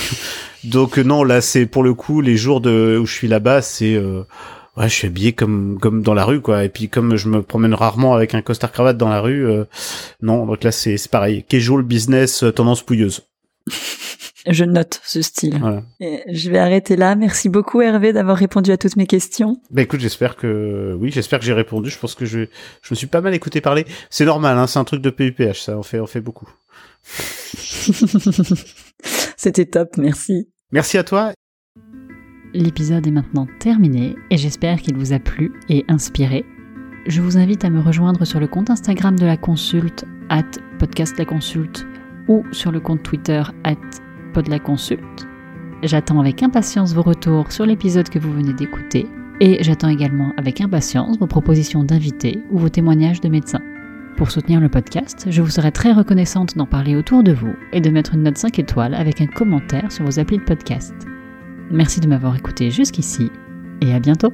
Donc, euh, non, là, c'est pour le coup, les jours de, où je suis là-bas, c'est... Euh, ouais, je suis habillé comme comme dans la rue, quoi. Et puis, comme je me promène rarement avec un costard cravate dans la rue, non, donc là, c'est pareil. Casual business, tendance pouilleuse. Je note ce style. je vais arrêter là. Merci beaucoup Hervé d'avoir répondu à toutes mes questions. Bah écoute, j'espère que oui, j'espère que j'ai répondu. Je pense que je je me suis pas mal écouté parler. C'est normal, hein, c'est un truc de PUPH, ça. On fait on fait beaucoup. C'était top, merci. Merci à toi. L'épisode est maintenant terminé et j'espère qu'il vous a plu et inspiré. Je vous invite à me rejoindre sur le compte Instagram de la consulte, at podcast la consulte, ou sur le compte Twitter, at de la consulte. J'attends avec impatience vos retours sur l'épisode que vous venez d'écouter et j'attends également avec impatience vos propositions d'invités ou vos témoignages de médecins. Pour soutenir le podcast, je vous serai très reconnaissante d'en parler autour de vous et de mettre une note 5 étoiles avec un commentaire sur vos applis de podcast. Merci de m'avoir écouté jusqu'ici et à bientôt